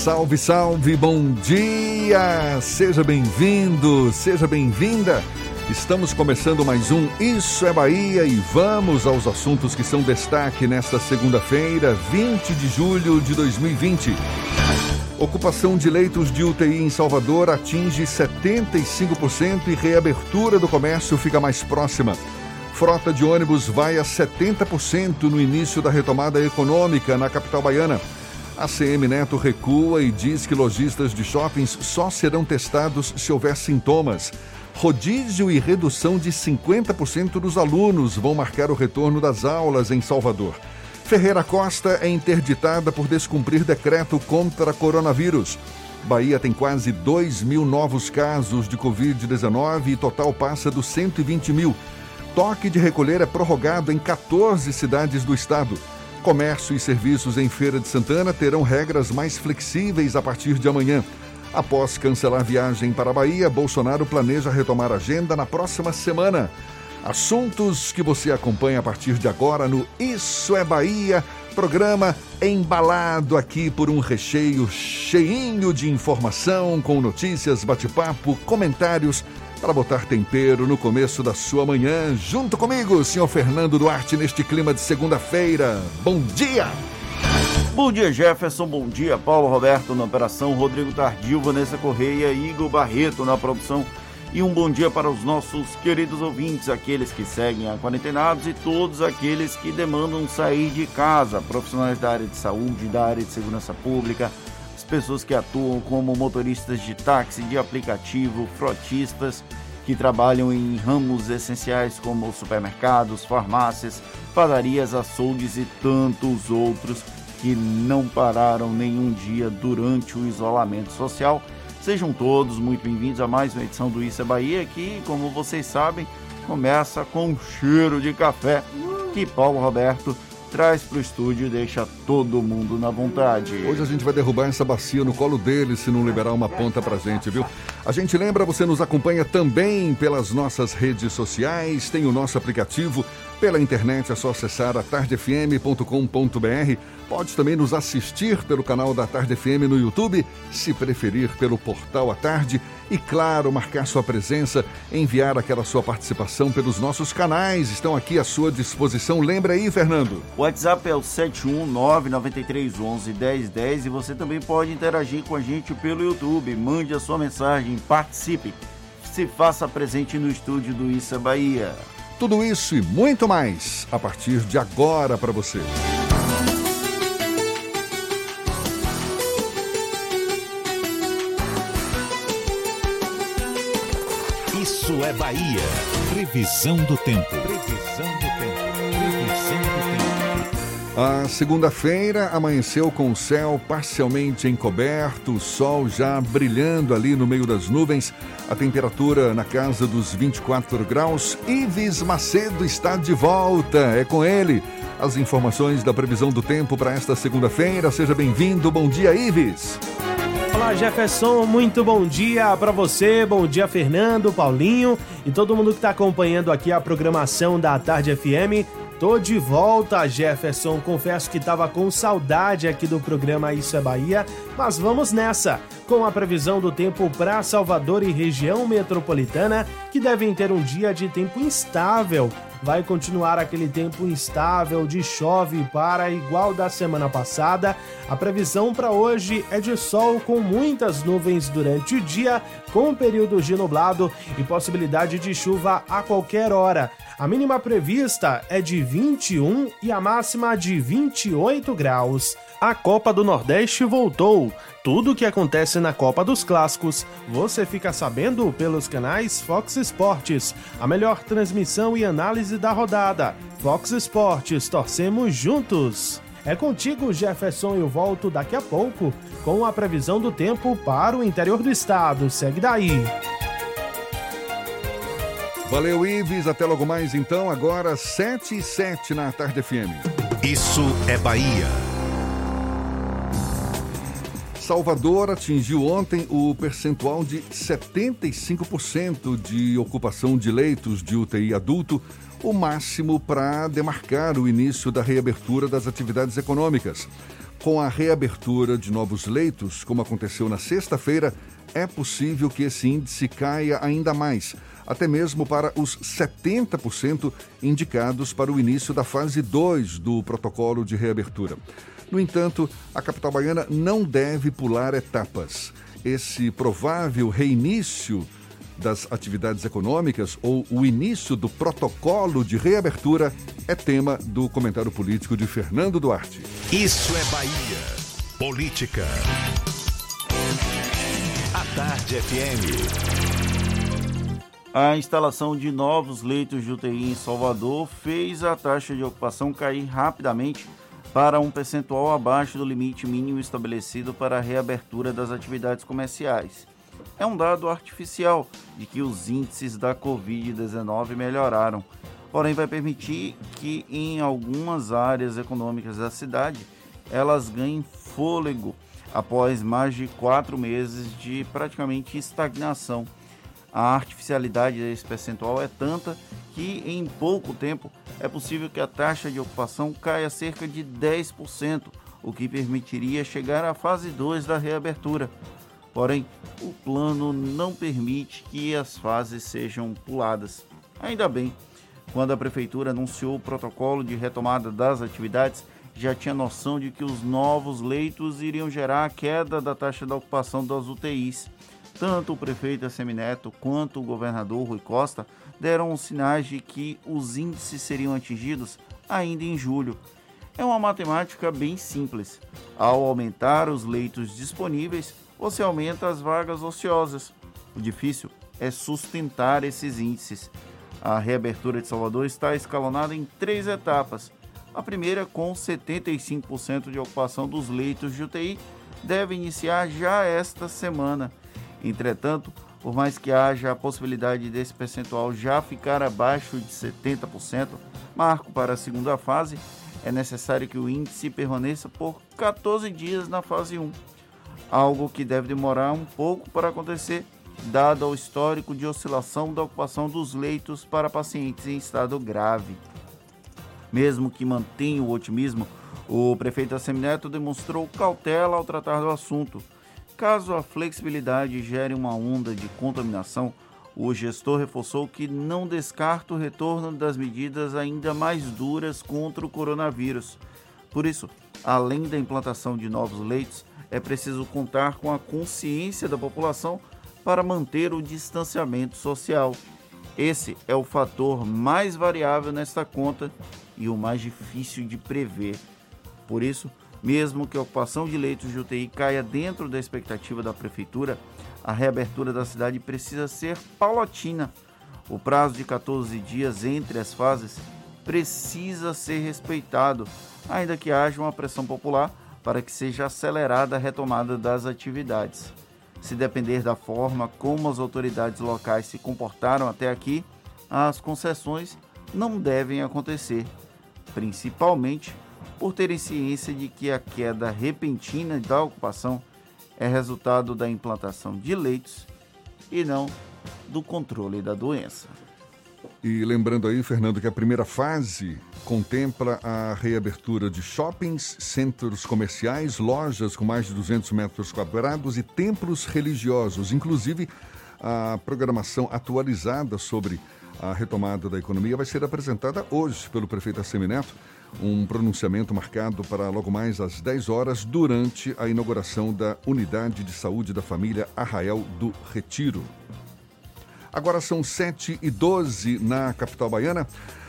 Salve, salve, bom dia! Seja bem-vindo, seja bem-vinda. Estamos começando mais um Isso é Bahia e vamos aos assuntos que são destaque nesta segunda-feira, 20 de julho de 2020. Ocupação de leitos de UTI em Salvador atinge 75% e reabertura do comércio fica mais próxima. Frota de ônibus vai a 70% no início da retomada econômica na capital baiana. A CM Neto recua e diz que lojistas de shoppings só serão testados se houver sintomas. Rodízio e redução de 50% dos alunos vão marcar o retorno das aulas em Salvador. Ferreira Costa é interditada por descumprir decreto contra coronavírus. Bahia tem quase 2 mil novos casos de Covid-19 e total passa dos 120 mil. Toque de recolher é prorrogado em 14 cidades do estado. Comércio e serviços em Feira de Santana terão regras mais flexíveis a partir de amanhã. Após cancelar viagem para a Bahia, Bolsonaro planeja retomar a agenda na próxima semana. Assuntos que você acompanha a partir de agora no Isso é Bahia, programa embalado aqui por um recheio cheinho de informação, com notícias, bate-papo, comentários para botar tempero no começo da sua manhã. Junto comigo, senhor Fernando Duarte, neste clima de segunda-feira. Bom dia! Bom dia, Jefferson. Bom dia, Paulo Roberto na operação, Rodrigo Tardio, Vanessa Correia, Igor Barreto na produção. E um bom dia para os nossos queridos ouvintes, aqueles que seguem a quarentenados e todos aqueles que demandam sair de casa, profissionais da área de saúde, da área de segurança pública, pessoas que atuam como motoristas de táxi, de aplicativo, frotistas, que trabalham em ramos essenciais como supermercados, farmácias, padarias, açougues e tantos outros que não pararam nenhum dia durante o isolamento social. Sejam todos muito bem-vindos a mais uma edição do Isso é Bahia, que, como vocês sabem, começa com um cheiro de café que Paulo Roberto traz para o estúdio e deixa todo mundo na vontade. Hoje a gente vai derrubar essa bacia no colo dele se não liberar uma ponta pra gente, viu? A gente lembra, você nos acompanha também pelas nossas redes sociais, tem o nosso aplicativo pela internet é só acessar atardefm.com.br. Pode também nos assistir pelo canal da Tarde FM no YouTube, se preferir pelo portal A Tarde. E claro, marcar sua presença, enviar aquela sua participação pelos nossos canais. Estão aqui à sua disposição. Lembra aí, Fernando? O WhatsApp é o 71993111010 e você também pode interagir com a gente pelo YouTube. Mande a sua mensagem, participe, se faça presente no estúdio do Issa Bahia. Tudo isso e muito mais a partir de agora para você. Isso é Bahia. Previsão do tempo. A segunda-feira amanheceu com o céu parcialmente encoberto, o sol já brilhando ali no meio das nuvens, a temperatura na casa dos 24 graus. Ives Macedo está de volta, é com ele. As informações da previsão do tempo para esta segunda-feira. Seja bem-vindo. Bom dia, Ives. Olá, Jefferson, muito bom dia para você, bom dia, Fernando, Paulinho e todo mundo que está acompanhando aqui a programação da Tarde FM. Tô de volta, Jefferson. Confesso que estava com saudade aqui do programa Isso é Bahia, mas vamos nessa com a previsão do tempo para Salvador e região metropolitana, que devem ter um dia de tempo instável vai continuar aquele tempo instável de chove para igual da semana passada. A previsão para hoje é de sol com muitas nuvens durante o dia, com períodos de nublado e possibilidade de chuva a qualquer hora. A mínima prevista é de 21 e a máxima de 28 graus. A Copa do Nordeste voltou. Tudo o que acontece na Copa dos Clássicos você fica sabendo pelos canais Fox Sports. A melhor transmissão e análise da rodada. Fox Sports, torcemos juntos. É contigo, Jefferson. Eu volto daqui a pouco com a previsão do tempo para o interior do estado. Segue daí. Valeu, Ives. Até logo mais, então. Agora, 7 e 7 na Tarde FM. Isso é Bahia. Salvador atingiu ontem o percentual de 75% de ocupação de leitos de UTI adulto, o máximo para demarcar o início da reabertura das atividades econômicas. Com a reabertura de novos leitos, como aconteceu na sexta-feira, é possível que esse índice caia ainda mais até mesmo para os 70% indicados para o início da fase 2 do protocolo de reabertura. No entanto, a capital baiana não deve pular etapas. Esse provável reinício das atividades econômicas ou o início do protocolo de reabertura é tema do comentário político de Fernando Duarte. Isso é Bahia. Política. A Tarde FM. A instalação de novos leitos de UTI em Salvador fez a taxa de ocupação cair rapidamente para um percentual abaixo do limite mínimo estabelecido para a reabertura das atividades comerciais. É um dado artificial de que os índices da Covid-19 melhoraram, porém vai permitir que em algumas áreas econômicas da cidade elas ganhem fôlego após mais de quatro meses de praticamente estagnação a artificialidade desse percentual é tanta que em pouco tempo é possível que a taxa de ocupação caia cerca de 10%, o que permitiria chegar à fase 2 da reabertura. Porém, o plano não permite que as fases sejam puladas. Ainda bem, quando a prefeitura anunciou o protocolo de retomada das atividades, já tinha noção de que os novos leitos iriam gerar a queda da taxa de ocupação das UTIs. Tanto o prefeito Assemineto quanto o governador Rui Costa deram sinais de que os índices seriam atingidos ainda em julho. É uma matemática bem simples. Ao aumentar os leitos disponíveis, você aumenta as vagas ociosas. O difícil é sustentar esses índices. A reabertura de Salvador está escalonada em três etapas. A primeira, com 75% de ocupação dos leitos de UTI, deve iniciar já esta semana. Entretanto, por mais que haja a possibilidade desse percentual já ficar abaixo de 70%, marco para a segunda fase, é necessário que o índice permaneça por 14 dias na fase 1, algo que deve demorar um pouco para acontecer, dado o histórico de oscilação da ocupação dos leitos para pacientes em estado grave. Mesmo que mantenha o otimismo, o prefeito Assemineto demonstrou cautela ao tratar do assunto Caso a flexibilidade gere uma onda de contaminação, o gestor reforçou que não descarta o retorno das medidas ainda mais duras contra o coronavírus. Por isso, além da implantação de novos leitos, é preciso contar com a consciência da população para manter o distanciamento social. Esse é o fator mais variável nesta conta e o mais difícil de prever. Por isso, mesmo que a ocupação de leitos de UTI caia dentro da expectativa da prefeitura, a reabertura da cidade precisa ser paulatina. O prazo de 14 dias entre as fases precisa ser respeitado, ainda que haja uma pressão popular para que seja acelerada a retomada das atividades. Se depender da forma como as autoridades locais se comportaram até aqui, as concessões não devem acontecer, principalmente por terem ciência de que a queda repentina da ocupação é resultado da implantação de leitos e não do controle da doença. E lembrando aí, Fernando, que a primeira fase contempla a reabertura de shoppings, centros comerciais, lojas com mais de 200 metros quadrados e templos religiosos, inclusive a programação atualizada sobre A retomada da economia vai ser apresentada hoje pelo prefeito Assemineto, um pronunciamento marcado para logo mais às 10 horas durante a inauguração da Unidade de Saúde da Família Arraial do Retiro. Agora são 7 e 12 na capital baiana.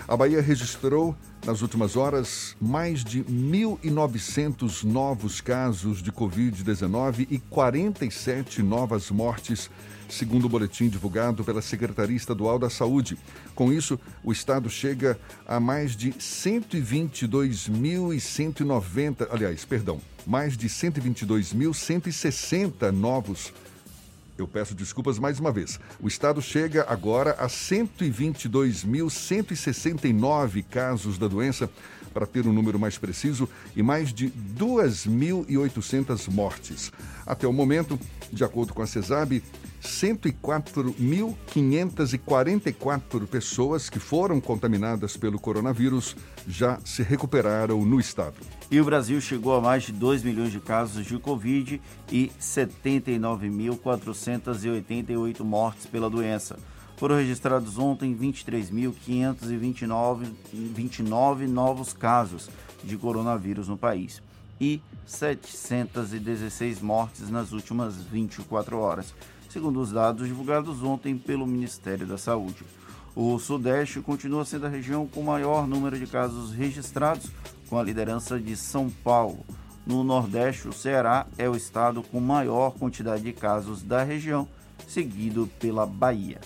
A Bahia registrou, nas últimas horas, mais de 1.900 novos casos de Covid-19 e 47 novas mortes, segundo o boletim divulgado pela Secretaria Estadual da Saúde. Com isso, o estado chega a mais de 122.190, aliás, perdão, mais de 122.160 novos eu peço desculpas mais uma vez. O estado chega agora a 122.169 casos da doença, para ter um número mais preciso, e mais de 2.800 mortes. Até o momento, de acordo com a CESAB, 104.544 pessoas que foram contaminadas pelo coronavírus já se recuperaram no estado. E o Brasil chegou a mais de 2 milhões de casos de Covid e 79.488 mortes pela doença. Foram registrados ontem 23.529 novos casos de coronavírus no país e 716 mortes nas últimas 24 horas segundo os dados divulgados ontem pelo Ministério da Saúde. O Sudeste continua sendo a região com maior número de casos registrados, com a liderança de São Paulo. No Nordeste, o Ceará é o estado com maior quantidade de casos da região, seguido pela Bahia.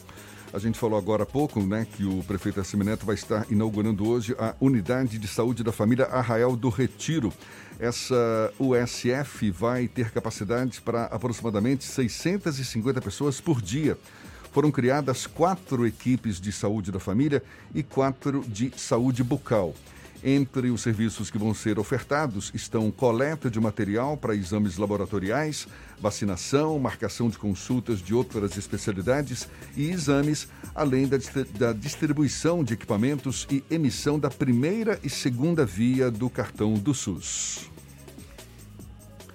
A gente falou agora há pouco, né, que o prefeito Assemineto vai estar inaugurando hoje a Unidade de Saúde da Família Arraial do Retiro. Essa USF vai ter capacidade para aproximadamente 650 pessoas por dia. Foram criadas quatro equipes de saúde da família e quatro de saúde bucal. Entre os serviços que vão ser ofertados estão coleta de material para exames laboratoriais, vacinação, marcação de consultas de outras especialidades e exames, além da, da distribuição de equipamentos e emissão da primeira e segunda via do cartão do SUS.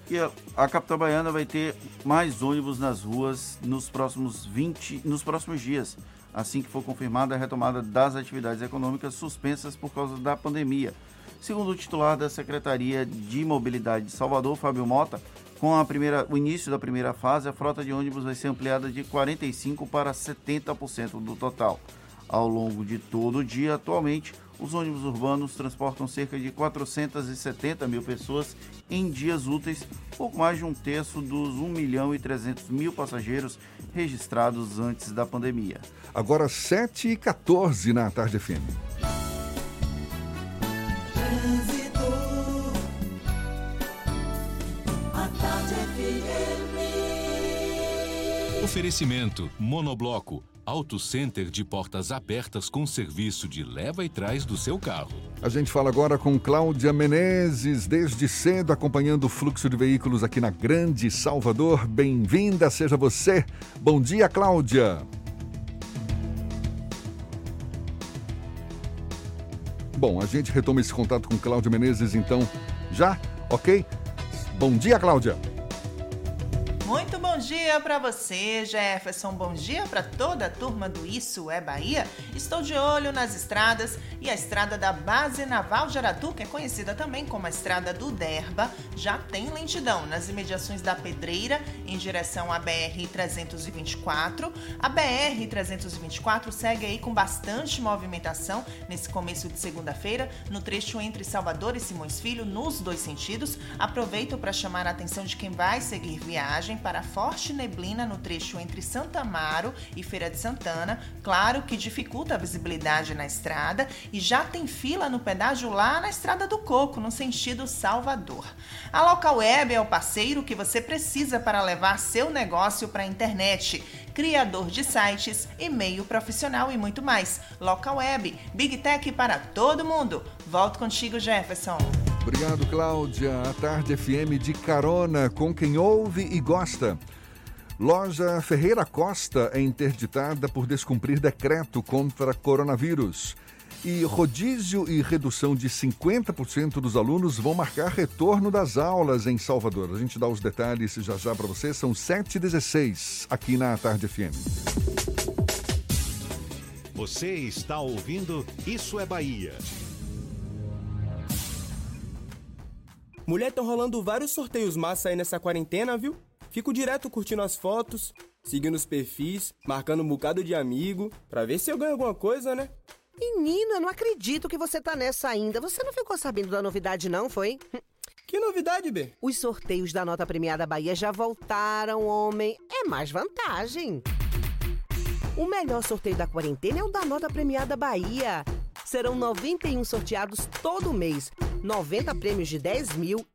E a, a capital baiana vai ter mais ônibus nas ruas nos próximos 20, nos próximos dias assim que for confirmada a retomada das atividades econômicas suspensas por causa da pandemia. Segundo o titular da Secretaria de Mobilidade de Salvador, Fábio Mota, com a primeira, o início da primeira fase, a frota de ônibus vai ser ampliada de 45% para 70% do total. Ao longo de todo o dia, atualmente, os ônibus urbanos transportam cerca de 470 mil pessoas em dias úteis, pouco mais de um terço dos 1 milhão e 300 mil passageiros registrados antes da pandemia. Agora 7 e 14 na Tarde FM. Oferecimento Monobloco Auto Center de portas abertas com serviço de leva e trás do seu carro. A gente fala agora com Cláudia Menezes, desde cedo acompanhando o fluxo de veículos aqui na Grande Salvador. Bem-vinda, seja você. Bom dia, Cláudia. Bom, a gente retoma esse contato com Cláudia Menezes então já, ok? Bom dia, Cláudia. Muito bom dia para você, Jefferson. Bom dia para toda a turma do Isso é Bahia. Estou de olho nas estradas e a estrada da Base Naval de Aratu, que é conhecida também como a estrada do Derba, já tem lentidão nas imediações da Pedreira em direção à BR 324. A BR 324 segue aí com bastante movimentação nesse começo de segunda-feira no trecho entre Salvador e Simões Filho nos dois sentidos. Aproveito para chamar a atenção de quem vai seguir viagem para forte neblina no trecho entre Santa Amaro e Feira de Santana, claro que dificulta a visibilidade na estrada e já tem fila no pedágio lá na Estrada do Coco, no sentido Salvador. A Local Web é o parceiro que você precisa para levar seu negócio para a internet. Criador de sites, e-mail profissional e muito mais. Local Web, Big Tech para todo mundo. Volto contigo, Jefferson. Obrigado, Cláudia. A Tarde FM de carona com quem ouve e gosta. Loja Ferreira Costa é interditada por descumprir decreto contra coronavírus. E rodízio e redução de 50% dos alunos vão marcar retorno das aulas em Salvador. A gente dá os detalhes já já para você. São 7h16 aqui na Tarde FM. Você está ouvindo Isso é Bahia. Mulher, estão rolando vários sorteios massa aí nessa quarentena, viu? Fico direto curtindo as fotos, seguindo os perfis, marcando um bocado de amigo, pra ver se eu ganho alguma coisa, né? Menino, eu não acredito que você tá nessa ainda. Você não ficou sabendo da novidade, não, foi? Que novidade, B? Os sorteios da nota premiada Bahia já voltaram, homem. É mais vantagem. O melhor sorteio da quarentena é o da nota premiada Bahia. Serão 91 sorteados todo mês, 90 prêmios de 10 mil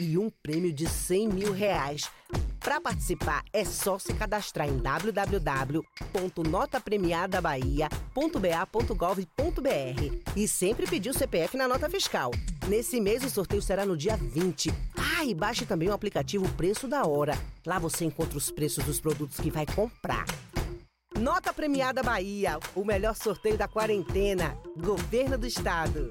e um prêmio de 100 mil reais. Para participar é só se cadastrar em www.notapremiadabahia.ba.gov.br e sempre pedir o CPF na nota fiscal. Nesse mês o sorteio será no dia 20. Ah, e baixe também o aplicativo Preço da Hora. Lá você encontra os preços dos produtos que vai comprar. Nota Premiada Bahia, o melhor sorteio da quarentena. Governo do Estado.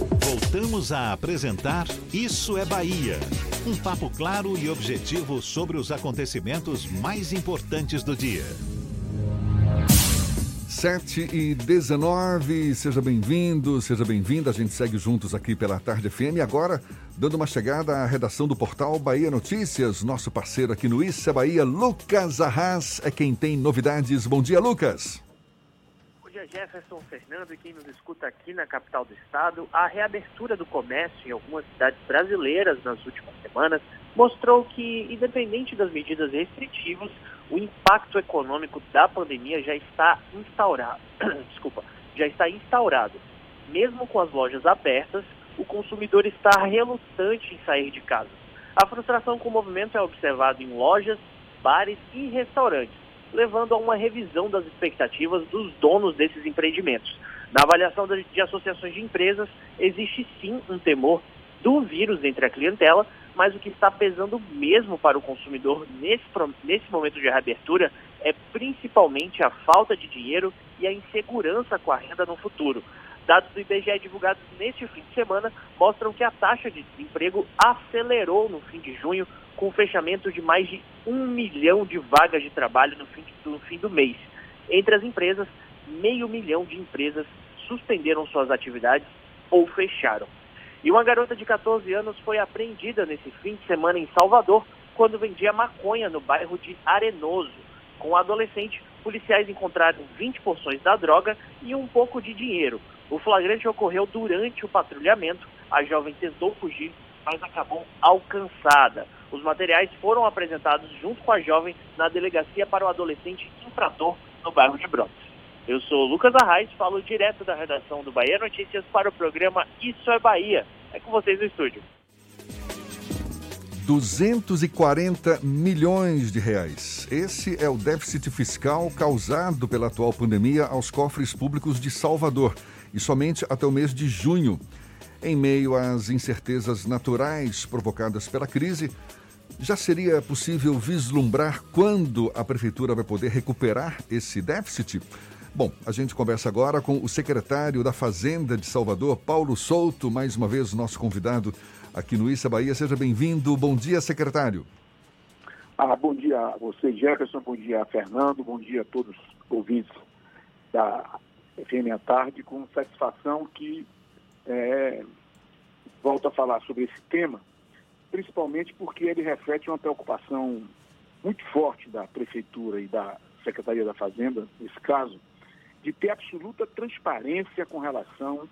Voltamos a apresentar Isso é Bahia. Um papo claro e objetivo sobre os acontecimentos mais importantes do dia. 7 e 19, seja bem-vindo, seja bem-vinda. A gente segue juntos aqui pela Tarde FM. Agora, dando uma chegada à redação do portal Bahia Notícias, nosso parceiro aqui no Isso é Bahia, Lucas Arras, é quem tem novidades. Bom dia, Lucas. Dia, Jefferson Fernando e quem nos escuta aqui na capital do estado. A reabertura do comércio em algumas cidades brasileiras nas últimas semanas mostrou que, independente das medidas restritivas, o impacto econômico da pandemia já está instaurado. Desculpa, já está instaurado. Mesmo com as lojas abertas, o consumidor está relutante em sair de casa. A frustração com o movimento é observada em lojas, bares e restaurantes, levando a uma revisão das expectativas dos donos desses empreendimentos. Na avaliação de associações de empresas, existe sim um temor do vírus entre a clientela, mas o que está pesando mesmo para o consumidor nesse, nesse momento de reabertura é principalmente a falta de dinheiro e a insegurança com a renda no futuro. Dados do IBGE divulgados neste fim de semana mostram que a taxa de desemprego acelerou no fim de junho, com o fechamento de mais de um milhão de vagas de trabalho no fim, no fim do mês. Entre as empresas, meio milhão de empresas suspenderam suas atividades ou fecharam. E uma garota de 14 anos foi apreendida nesse fim de semana em Salvador, quando vendia maconha no bairro de Arenoso. Com o adolescente, policiais encontraram 20 porções da droga e um pouco de dinheiro. O flagrante ocorreu durante o patrulhamento. A jovem tentou fugir, mas acabou alcançada. Os materiais foram apresentados junto com a jovem na delegacia para o adolescente infrator no bairro de Brotas. Eu sou Lucas Arraes, falo direto da redação do Bahia Notícias para o programa Isso é Bahia. É com vocês no estúdio. 240 milhões de reais. Esse é o déficit fiscal causado pela atual pandemia aos cofres públicos de Salvador, e somente até o mês de junho. Em meio às incertezas naturais provocadas pela crise, Já seria possível vislumbrar quando a prefeitura vai poder recuperar esse déficit? Bom, a gente conversa agora com o secretário da Fazenda de Salvador, Paulo Souto, mais uma vez nosso convidado aqui no Issa Bahia. Seja bem-vindo. Bom dia, secretário. Ah, bom dia a você, Jefferson. Bom dia, Fernando. Bom dia a todos os ouvintes da FM à tarde. Com satisfação que é, volto a falar sobre esse tema, principalmente porque ele reflete uma preocupação muito forte da Prefeitura e da Secretaria da Fazenda, nesse caso, de ter absoluta transparência com relação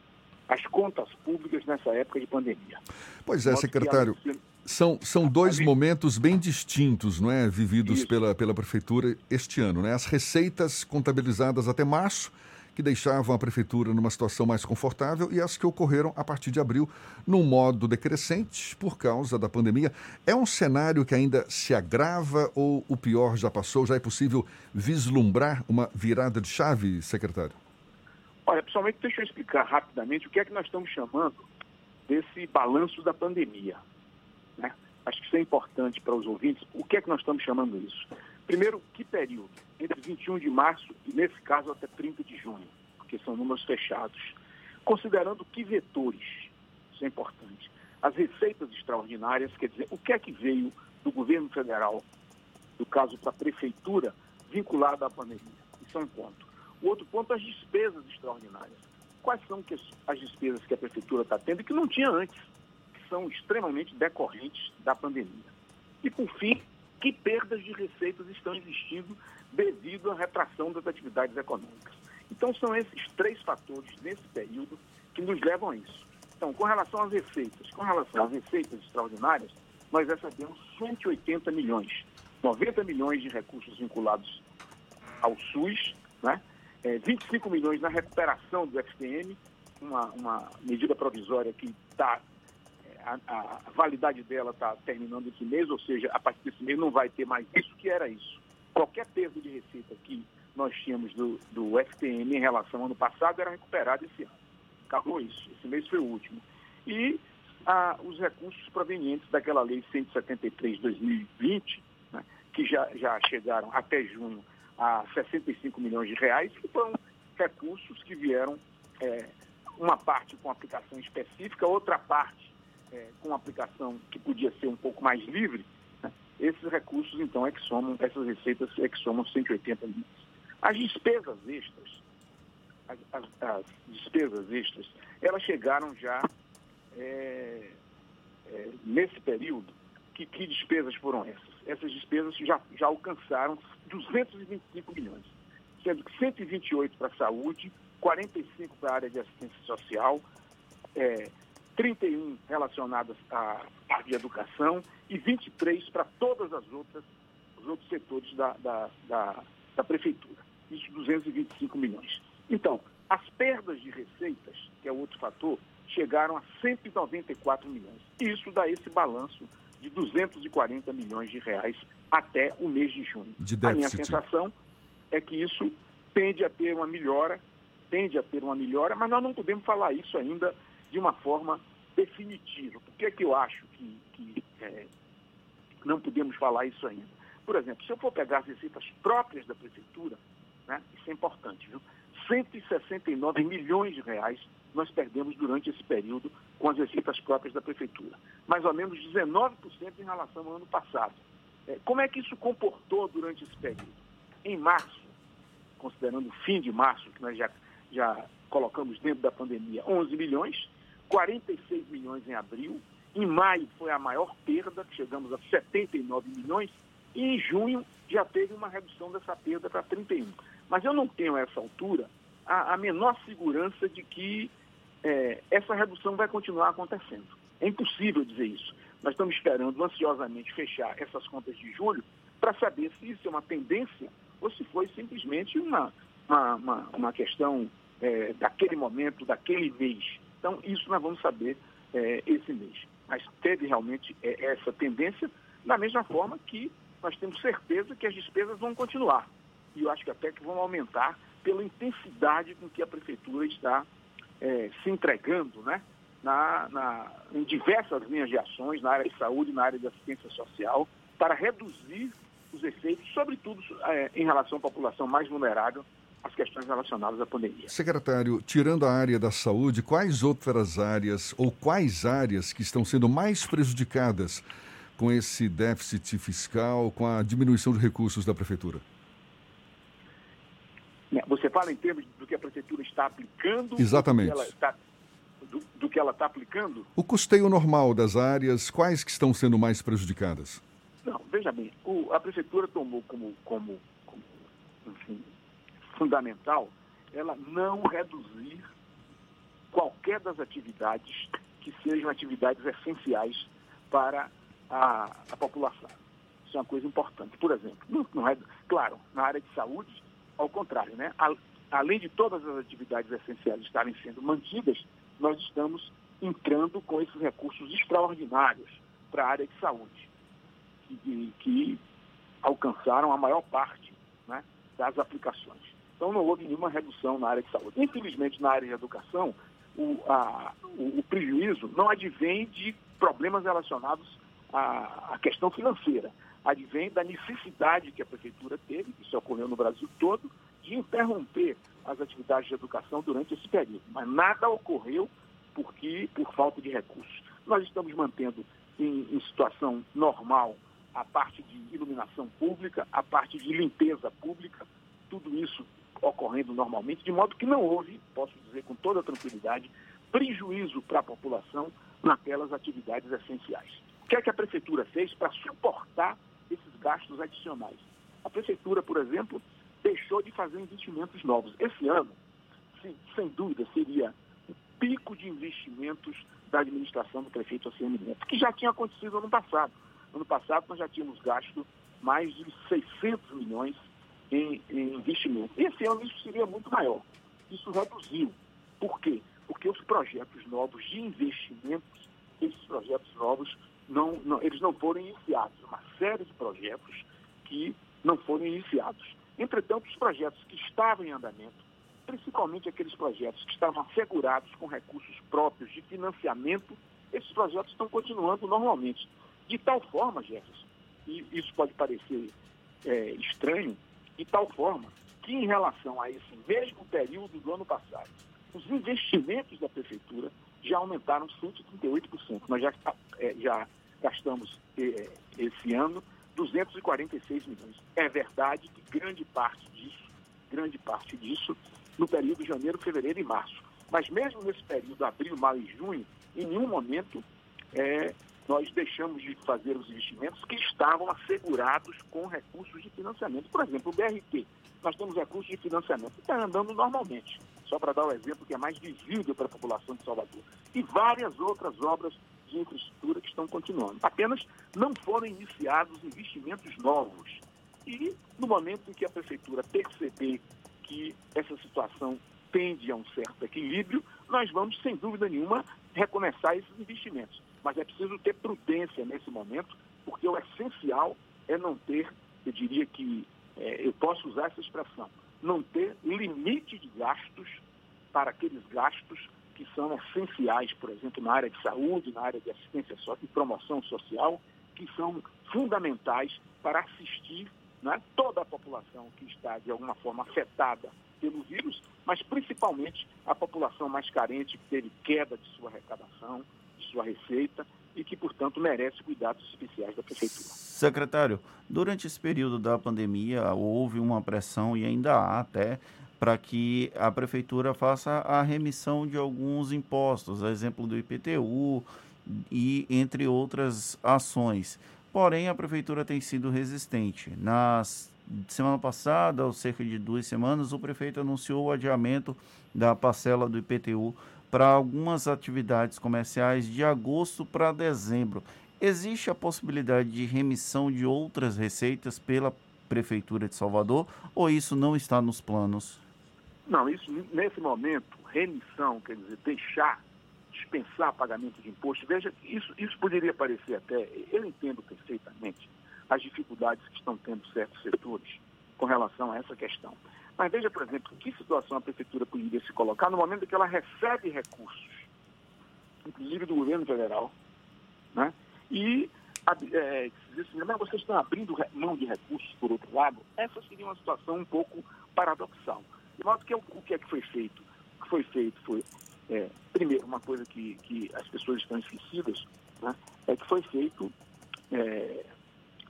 às contas públicas nessa época de pandemia. Pois é, secretário. São, são dois momentos bem distintos, não é, vividos pela, pela prefeitura este ano, né? As receitas contabilizadas até março que deixavam a prefeitura numa situação mais confortável e as que ocorreram a partir de abril num modo decrescente por causa da pandemia. É um cenário que ainda se agrava ou o pior já passou? Já é possível vislumbrar uma virada de chave, secretário? Olha, pessoalmente, deixa eu explicar rapidamente o que é que nós estamos chamando desse balanço da pandemia. Né? Acho que isso é importante para os ouvintes. O que é que nós estamos chamando isso? Primeiro, que período? Entre 21 de março e, nesse caso, até 30 de junho, porque são números fechados. Considerando que vetores, isso é importante. As receitas extraordinárias, quer dizer, o que é que veio do governo federal, no caso para a prefeitura, vinculado à pandemia. Isso é um ponto. O outro ponto, as despesas extraordinárias. Quais são as despesas que a prefeitura está tendo e que não tinha antes, que são extremamente decorrentes da pandemia. E, por fim, que perdas de receitas estão existindo devido à retração das atividades econômicas. Então, são esses três fatores nesse período que nos levam a isso. Então, com relação às receitas, com relação às receitas extraordinárias, nós recebemos 180 milhões, 90 milhões de recursos vinculados ao SUS, né? É, 25 milhões na recuperação do FTM, uma, uma medida provisória que está a, a, validade dela está terminando esse mês, ou seja, a partir desse mês não vai ter mais isso que era isso. Qualquer perda de receita que nós tínhamos do, do FTM em relação ao ano passado era recuperado esse ano. Acabou isso. Esse mês foi o último. E ah, os recursos provenientes daquela lei 173 de 2020, né, que já, já chegaram até junho a 65 milhões de reais, que foram recursos que vieram, é, uma parte com aplicação específica, outra parte é, com aplicação que podia ser um pouco mais livre, né, esses recursos, então, é que somam, essas receitas é que somam 180 milhões. As despesas extras, as, as, as despesas extras, elas chegaram já é, é, nesse período. Que, que despesas foram essas? Essas despesas já, já alcançaram 225 milhões, sendo que 128 para a saúde, 45 para a área de assistência social, é, 31 relacionadas à parte de educação e 23 para todas as outras os outros setores da, da, da, da prefeitura. Isso 225 milhões. Então, as perdas de receitas, que é outro fator, chegaram a 194 milhões. Isso dá esse balanço de 240 milhões de reais até o mês de junho. De a minha sensação é que isso tende a ter uma melhora, tende a ter uma melhora, mas nós não podemos falar isso ainda de uma forma definitiva. Por que, é que eu acho que, que é, não podemos falar isso ainda? Por exemplo, se eu for pegar as receitas próprias da prefeitura, né, isso é importante, viu? 169 milhões de reais nós perdemos durante esse período com as receitas próprias da prefeitura. Mais ou menos 19% em relação ao ano passado. É, como é que isso comportou durante esse período? Em março, considerando o fim de março, que nós já, já colocamos dentro da pandemia, 11 milhões, 46 milhões em abril. Em maio foi a maior perda, chegamos a 79 milhões. E em junho já teve uma redução dessa perda para 31. Mas eu não tenho a essa altura a, a menor segurança de que é, essa redução vai continuar acontecendo. É impossível dizer isso. Nós estamos esperando ansiosamente fechar essas contas de julho para saber se isso é uma tendência ou se foi simplesmente uma, uma, uma, uma questão é, daquele momento, daquele mês. Então, isso nós vamos saber é, esse mês. Mas teve realmente é, essa tendência, da mesma forma que nós temos certeza que as despesas vão continuar. E eu acho que até que vão aumentar pela intensidade com que a prefeitura está é, se entregando né, na, na, em diversas linhas de ações, na área de saúde, na área de assistência social, para reduzir os efeitos, sobretudo é, em relação à população mais vulnerável, as questões relacionadas à pandemia. Secretário, tirando a área da saúde, quais outras áreas ou quais áreas que estão sendo mais prejudicadas com esse déficit fiscal, com a diminuição de recursos da prefeitura? Né, você fala em termos do que a prefeitura está aplicando? Exatamente. Do que ela está, do, do que ela está aplicando? O custeio normal das áreas, quais que estão sendo mais prejudicadas? Não, veja bem, o, a prefeitura tomou como, como, como enfim, fundamental ela não reduzir qualquer das atividades que sejam atividades essenciais para a, a população. Isso é uma coisa importante. Por exemplo, não, não é, claro, na área de saúde, ao contrário, né? A, além de todas as atividades essenciais estarem sendo mantidas, nós estamos entrando com esses recursos extraordinários para a área de saúde, que, que alcançaram a maior parte né, das aplicações. Então não houve nenhuma redução na área de saúde. Infelizmente, na área de educação, o, a, o, o prejuízo não advém de problemas relacionados à, à questão financeira, advém da necessidade que a prefeitura teve, isso ocorreu no Brasil todo, de interromper as atividades de educação durante esse período. Mas nada ocorreu porque, por falta de recursos. Nós estamos mantendo em, em situação normal a parte de iluminação pública, a parte de limpeza pública, tudo isso ocorrendo normalmente, de modo que não houve, posso dizer com toda tranquilidade, prejuízo para a população naquelas atividades essenciais. O que é que a prefeitura fez para suportar esses gastos adicionais? A prefeitura, por exemplo, deixou de fazer investimentos novos. Esse ano, sem dúvida, seria o pico de investimentos da administração do prefeito ACM Neto, que já tinha acontecido ano passado. Ano passado, nós já tínhamos gasto mais de 600 milhões em, em investimento. Esse ano isso seria muito maior. Isso reduziu. Por quê? Porque os projetos novos de investimentos, esses projetos novos, não, não, eles não foram iniciados. Uma série de projetos que não foram iniciados. Entretanto, os projetos que estavam em andamento, principalmente aqueles projetos que estavam assegurados com recursos próprios de financiamento, esses projetos estão continuando normalmente. De tal forma, Jefferson, e isso pode parecer é, estranho, de tal forma que, em relação a esse mesmo período do ano passado, os investimentos da Prefeitura já aumentaram 138%. Nós já, é, já gastamos é, esse ano 246 milhões. É verdade que grande parte disso, grande parte disso, no período de janeiro, fevereiro e março. Mas mesmo nesse período, abril, maio e junho, em nenhum momento é, nós deixamos de fazer os investimentos que estavam assegurados com recursos de financiamento. Por exemplo, o BRT, nós temos recursos de financiamento que está andando normalmente, só para dar um exemplo que é mais visível para a população de Salvador. E várias outras obras de infraestrutura que estão continuando. Apenas não foram iniciados investimentos novos. E no momento em que a prefeitura perceber que essa situação tende a um certo equilíbrio, nós vamos, sem dúvida nenhuma, recomeçar esses investimentos mas é preciso ter prudência nesse momento, porque o essencial é não ter, eu diria que, é, eu posso usar essa expressão, não ter limite de gastos para aqueles gastos que são essenciais, por exemplo, na área de saúde, na área de assistência e promoção social, que são fundamentais para assistir né, toda a população que está, de alguma forma, afetada pelo vírus, mas principalmente a população mais carente, que teve queda de sua arrecadação, sua receita e que, portanto, merece cuidados especiais da Prefeitura. Secretário, durante esse período da pandemia, houve uma pressão e ainda há até para que a Prefeitura faça a remissão de alguns impostos, a exemplo do IPTU e entre outras ações. Porém, a Prefeitura tem sido resistente. Na semana passada, ou cerca de duas semanas, o prefeito anunciou o adiamento da parcela do IPTU para algumas atividades comerciais de agosto para dezembro. Existe a possibilidade de remissão de outras receitas pela Prefeitura de Salvador ou isso não está nos planos? Não, isso nesse momento, remissão, quer dizer, deixar, dispensar pagamento de imposto, veja, isso, isso poderia parecer até, eu entendo perfeitamente as dificuldades que estão tendo certos setores com relação a essa questão. Mas veja, por exemplo, que situação a prefeitura poderia se colocar no momento em que ela recebe recursos, inclusive do governo federal, né? e é, diz assim, mas vocês estão abrindo mão de recursos por outro lado, essa seria uma situação um pouco paradoxal. De modo que o, o que é que foi feito? O que foi feito foi, é, primeiro, uma coisa que, que as pessoas estão esquecidas, né, é que foi feito é,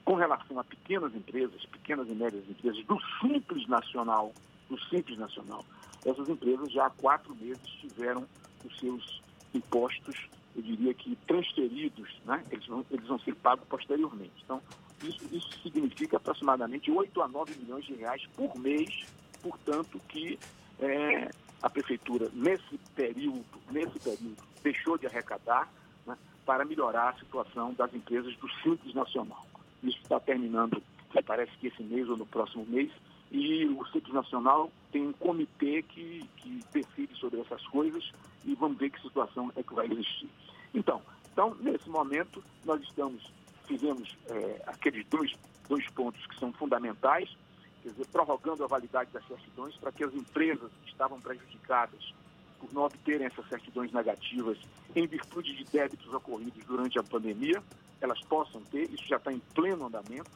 com relação a pequenas empresas, pequenas e médias empresas, do Simples Nacional, do Simples Nacional, essas empresas já há quatro meses tiveram os seus impostos, eu diria que transferidos, né? eles, vão, eles vão ser pagos posteriormente. Então, isso, isso significa aproximadamente 8 a 9 milhões de reais por mês, portanto, que é, a prefeitura, nesse período, nesse período, deixou de arrecadar né, para melhorar a situação das empresas do Simples Nacional. Isso está terminando, parece que esse mês ou no próximo mês, e o Simples Nacional tem um comitê que, que decide sobre essas coisas. E vamos ver que situação é que vai existir. Então, então nesse momento, nós estamos, fizemos é, aqueles dois, dois pontos que são fundamentais, quer dizer, prorrogando a validade das certidões para que as empresas que estavam prejudicadas por não obterem essas certidões negativas em virtude de débitos ocorridos durante a pandemia, elas possam ter, isso já está em pleno andamento,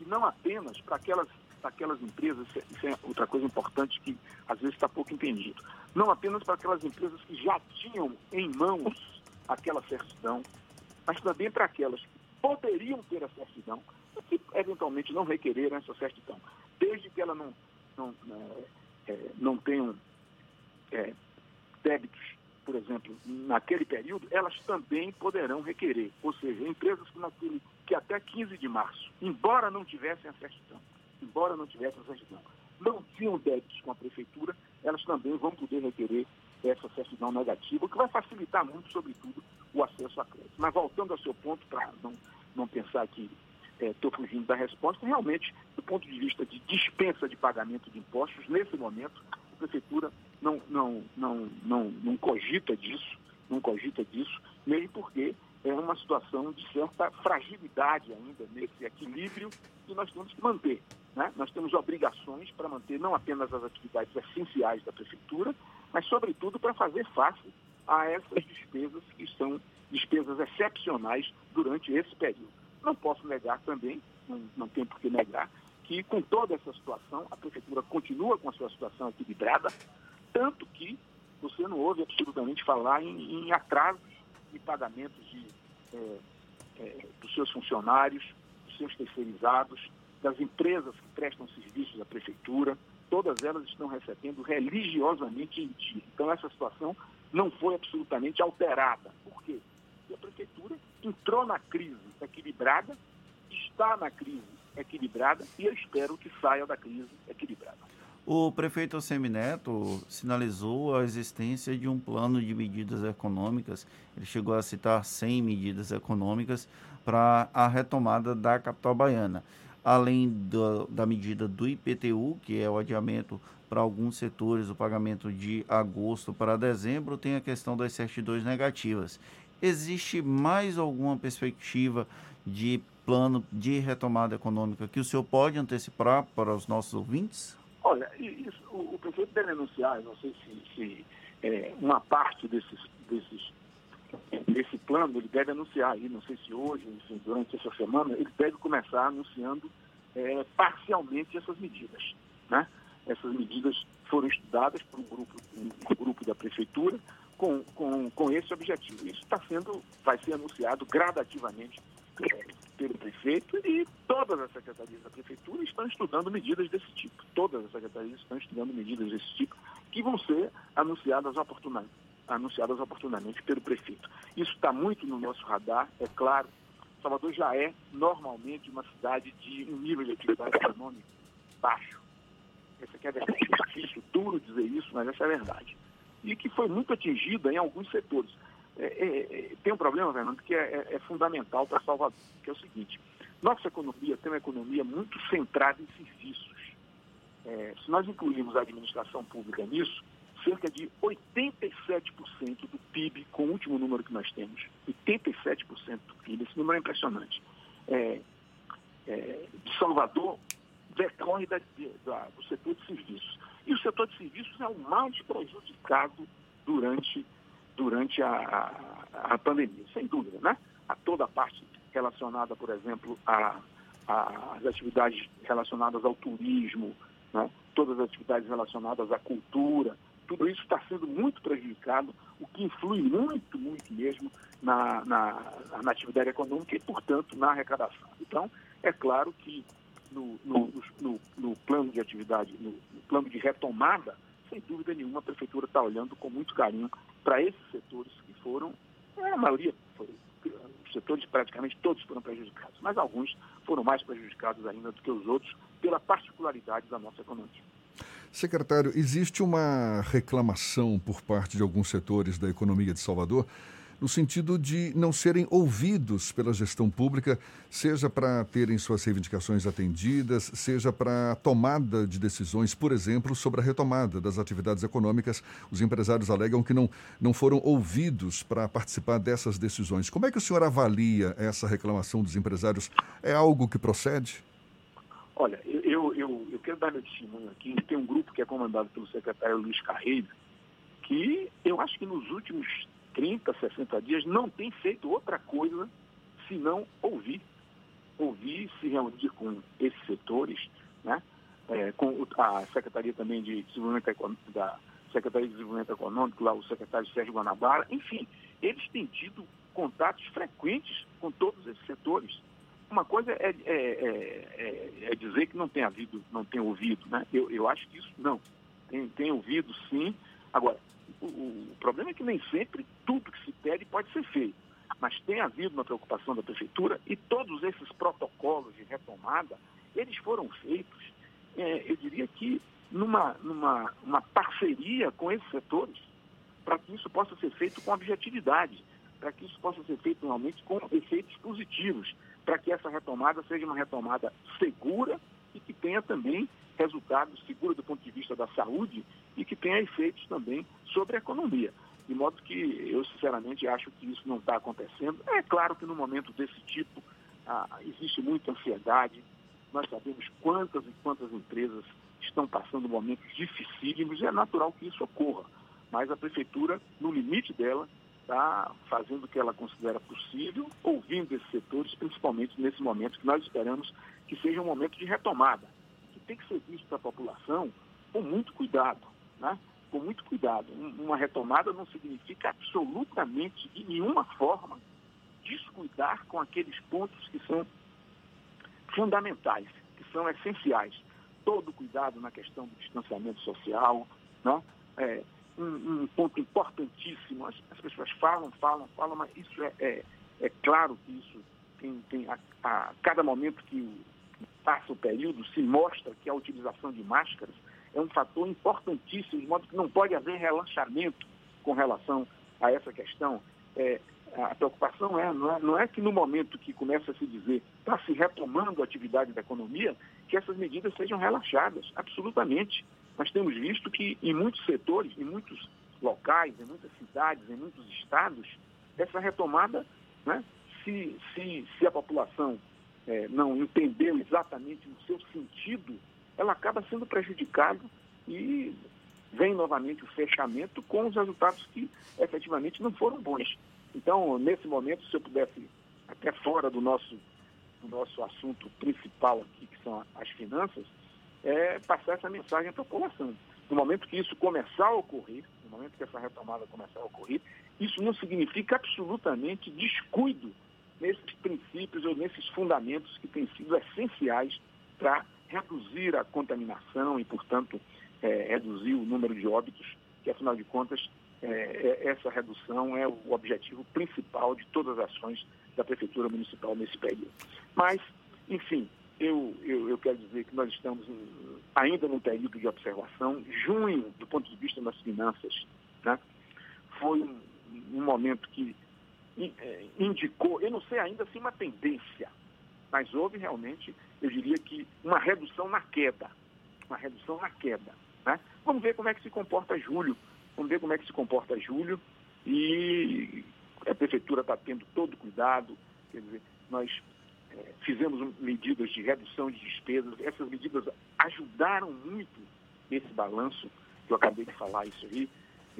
e não apenas para aquelas, aquelas empresas, isso é- isso é outra coisa importante que às vezes está pouco entendido, não apenas para aquelas empresas que já tinham em mãos aquela certidão, mas também para aquelas que poderiam ter a certidão que eventualmente não requereram essa certidão, desde que ela não, não, é, é, não tenham é, débitos, por exemplo, naquele período, elas também poderão requerer. Ou seja, empresas que, naquele, que até 15 de março, embora não tivessem a certidão, embora não tivessem a certidão, não tinham débitos com a prefeitura, elas também vão poder requerer essa certidão negativa, o que vai facilitar muito, sobretudo, o acesso a crédito. Mas voltando ao seu ponto, para não, não pensar que estou fugindo da resposta, realmente, do ponto de vista de dispensa de pagamento de impostos, nesse momento, a prefeitura não, não, não, não, não cogita disso, não cogita disso, mesmo porque é uma situação de certa fragilidade ainda nesse equilíbrio que nós temos que manter. Né? Nós temos obrigações para manter não apenas as atividades essenciais da prefeitura, mas, sobretudo, para fazer face a essas despesas que são despesas excepcionais durante esse período. Não posso negar também, não, não tem por que negar, que com toda essa situação, a prefeitura continua com a sua situação equilibrada, tanto que você não ouve absolutamente falar em, em atrasos de pagamentos de, é, é, dos seus funcionários, dos seus terceirizados, das empresas que prestam serviços à prefeitura, todas elas estão recebendo religiosamente em dia. Então essa situação não foi absolutamente alterada. Por quê? Porque a prefeitura entrou na crise equilibrada, está na crise equilibrada e eu espero que saia da crise equilibrada. O prefeito Semineto sinalizou a existência de um plano de medidas econômicas. Ele chegou a citar 100 medidas econômicas para a retomada da capital baiana. Além do, da medida do IPTU, que é o adiamento para alguns setores, o pagamento de agosto para dezembro, tem a questão das certidões negativas. Existe mais alguma perspectiva de plano de retomada econômica que o senhor pode antecipar para os nossos ouvintes? Olha, isso, o, o, prefeito deve anunciar, não sei se, se é, uma parte desses, desses, desse plano ele deve anunciar aí, não sei se hoje, enfim, durante essa semana, ele deve começar anunciando é, parcialmente essas medidas. Né? Essas medidas foram estudadas por um grupo, um grupo da prefeitura com, com, com esse objetivo. Isso está sendo, vai ser anunciado gradativamente pelo prefeito e todas as secretarias da prefeitura estão estudando medidas desse tipo. Todas as secretarias estão estudando medidas desse tipo que vão ser anunciadas oportunamente, anunciadas oportunamente pelo prefeito. Isso está muito no nosso radar, é claro. Salvador já é normalmente uma cidade de um nível de atividade econômica baixo. Essa é a verdade. É difícil, duro dizer isso, mas essa é a verdade. E que foi muito atingida em alguns setores. É, é, tem um problema, Fernando, que é, é fundamental para Salvador, que é o seguinte: nossa economia tem uma economia muito centrada em serviços. É, se nós incluirmos a administração pública nisso, cerca de 87% do PIB, com o último número que nós temos, 87% do PIB, esse número é impressionante, é, de Salvador decorre da, da, do setor de serviços. E o setor de serviços é o mais prejudicado durante durante a, a, a, pandemia, sem dúvida, né? A toda a parte relacionada, por exemplo, às atividades relacionadas ao turismo, né? todas as atividades relacionadas à cultura, tudo isso está sendo muito prejudicado, o que influi muito, muito mesmo na, na, na atividade econômica e, portanto, na arrecadação. Então, é claro que no, no, no- no plano de atividade, no plano de retomada, sem dúvida nenhuma, a prefeitura está olhando com muito carinho para esses setores que foram, a maioria, foi, os setores praticamente todos foram prejudicados, mas alguns foram mais prejudicados ainda do que os outros pela particularidade da nossa economia. Secretário, existe uma reclamação por parte de alguns setores da economia de Salvador no sentido de não serem ouvidos pela gestão pública, seja para terem suas reivindicações atendidas, seja para a tomada de decisões, por exemplo, sobre a retomada das atividades econômicas. Os empresários alegam que não, não foram ouvidos para participar dessas decisões. Como é que o senhor avalia essa reclamação dos empresários? É algo que procede? Olha, eu, eu, eu, quero dar meu testemunho aqui. Tem um grupo que é comandado pelo secretário Luiz Carreiro, que eu acho que nos últimos 30, 60 dias não tem feito outra coisa senão ouvir. Ouvir, se reunir com esses setores, né? É, com a Secretaria também de Desenvolvimento Econômico, da Secretaria de Desenvolvimento Econômico, lá o secretário Sérgio Guanabara, enfim, eles têm tido contatos frequentes com todos esses setores. Uma coisa é, é- é- é- é dizer que não tem havido, não tem ouvido, né? Eu, eu acho que isso não. Tem, tem ouvido sim. Agora, o, problema é que nem sempre tudo que se pede pode ser feito. Mas tem havido uma preocupação da prefeitura e todos esses protocolos de retomada, eles foram feitos, eh, eu diria que numa, numa uma parceria com esses setores, para que isso possa ser feito com objetividade, para que isso possa ser feito realmente com efeitos positivos, para que essa retomada seja uma retomada segura e que tenha também resultados seguros do ponto de vista da saúde e que tenha efeitos também sobre a economia. De modo que eu, sinceramente, acho que isso não está acontecendo. É claro que no momento desse tipo ah, existe muita ansiedade. Nós sabemos quantas e quantas empresas estão passando momentos dificílimos e é natural que isso ocorra. Mas a prefeitura, no limite dela, está fazendo o que ela considera possível, ouvindo esses setores, principalmente nesse momento que nós esperamos que seja um momento de retomada, que tem que ser visto para a população com muito cuidado, né? com muito cuidado. Um- Uma retomada não significa absolutamente, de nenhuma forma, descuidar com aqueles pontos que são fundamentais, que são essenciais. Todo cuidado na questão do distanciamento social, né? É, um, um ponto importantíssimo. As, as pessoas falam, falam, falam, mas isso é, é, é claro que isso tem, tem a, a cada momento que o- passa o período se mostra que a utilização de máscaras é um fator importantíssimo, de modo que não pode haver relaxamento com relação a essa questão. É, a preocupação é não, é, não é que no momento que começa a se dizer está se retomando a atividade da economia, que essas medidas sejam relaxadas, absolutamente. Nós temos visto que em muitos setores, em muitos locais, em muitas cidades, em muitos estados, essa retomada, né, se, se, se a população eh, não entendeu exatamente o seu sentido, ela acaba sendo prejudicada e vem novamente o fechamento com os resultados que efetivamente não foram bons. Então, nesse momento, se eu pudesse, até fora do nosso, do nosso assunto principal aqui, que são as finanças, é passar essa mensagem a população. No momento que isso começar a ocorrer, no momento que essa retomada começar a ocorrer, isso não significa absolutamente descuido nesses princípios ou nesses fundamentos que têm sido essenciais para reduzir a contaminação e, portanto, eh, reduzir o número de óbitos, que, afinal de contas, eh, eh, essa redução é o objetivo principal de todas as ações da Prefeitura Municipal nesse período. Mas, enfim, eu, eu, eu quero dizer que nós estamos ainda num período de observação. Junho, do ponto de vista das finanças, né, foi um, um momento que eh, indicou, eu não sei ainda se uma tendência, mas houve realmente, eu diria que uma redução na queda. Uma redução na queda. Né? Vamos ver como é que se comporta julho. Vamos ver como é que se comporta julho e a prefeitura está tendo todo cuidado. Quer dizer, nós eh, fizemos medidas de redução de despesas. Essas medidas ajudaram muito esse balanço, que eu acabei de falar isso aí.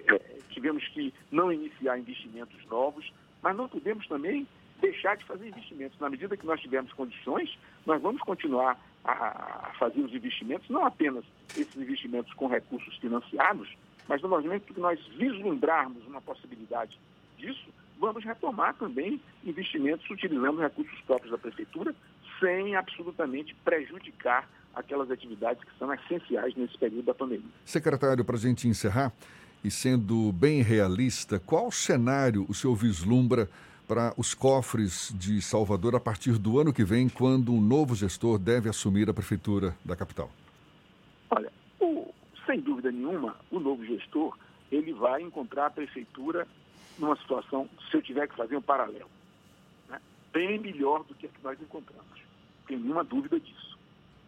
Eh, tivemos que não iniciar investimentos novos, mas não podemos também deixar de fazer investimentos. Na medida que nós tivermos condições, nós vamos continuar a, fazer os investimentos, não apenas esses investimentos com recursos financiados, mas no momento que nós vislumbrarmos uma possibilidade disso, vamos retomar também investimentos utilizando recursos próprios da prefeitura, sem absolutamente prejudicar aquelas atividades que são essenciais nesse período da pandemia. Secretário, para a gente encerrar, e sendo bem realista, qual cenário o senhor vislumbra para os cofres de Salvador a partir do ano que vem, quando um novo gestor deve assumir a prefeitura da capital? Olha, o, sem dúvida nenhuma, o novo gestor ele vai encontrar a prefeitura numa situação, se eu tiver que fazer um paralelo, né, bem melhor do que a que nós encontramos. Não tenho nenhuma dúvida disso.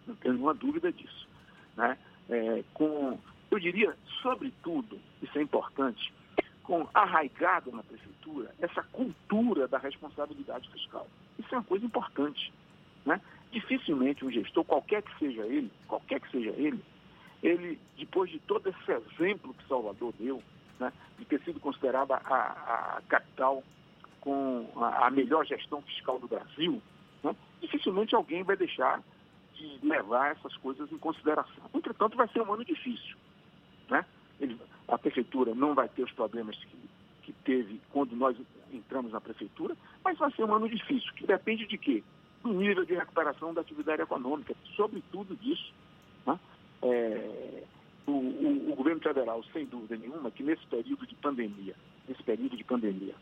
Não tenho nenhuma dúvida disso. Né? É, com, eu diria, sobretudo, isso é importante, com arraigado na prefeitura essa cultura da responsabilidade fiscal. Isso é uma coisa importante. Né? Dificilmente um gestor, qualquer que seja ele, qualquer que seja ele, ele, depois de todo esse exemplo que Salvador deu, né, de ter sido considerada a, a capital com a, a, melhor gestão fiscal do Brasil, né, dificilmente alguém vai deixar de levar essas coisas em consideração. Entretanto, vai ser um ano difícil. Né? Ele, a prefeitura não vai ter os problemas que, que teve quando nós entramos na prefeitura, mas vai ser um ano difícil, que depende de quê? Do nível de recuperação da atividade econômica, sobretudo disso. Né? É, o, o, o, governo federal, sem dúvida nenhuma, que nesse período de pandemia, nesse período de pandemia,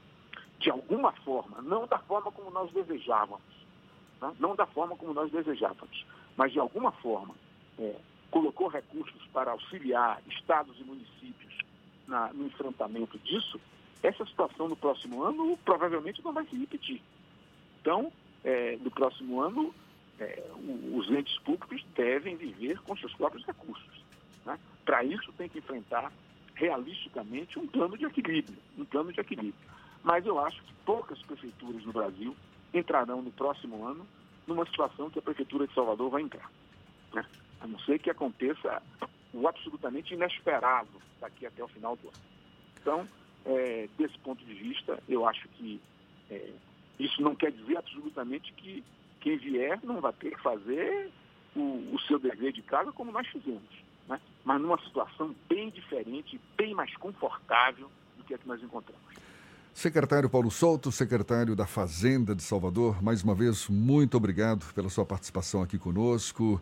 de alguma forma, não da forma como nós desejávamos, né? não da forma como nós desejávamos, mas de alguma forma, é, colocou recursos para auxiliar estados e municípios na, no enfrentamento disso, essa situação no próximo ano provavelmente não vai se repetir. Então, é, no próximo ano, é, os entes públicos devem viver com seus próprios recursos. Né? Para isso, tem que enfrentar realisticamente um plano de equilíbrio, um plano de equilíbrio. Mas eu acho que poucas prefeituras no Brasil entrarão no próximo ano numa situação que a prefeitura de Salvador vai entrar. Né? A não ser que aconteça o absolutamente inesperado daqui até o final do ano. Então, é, desse ponto de vista, eu acho que é, isso não quer dizer absolutamente que quem vier não vai ter que fazer o, o seu dever de casa como nós fizemos, né? mas numa situação bem diferente, bem mais confortável do que a que nós encontramos. Secretário Paulo Souto, secretário da Fazenda de Salvador, mais uma vez, muito obrigado pela sua participação aqui conosco.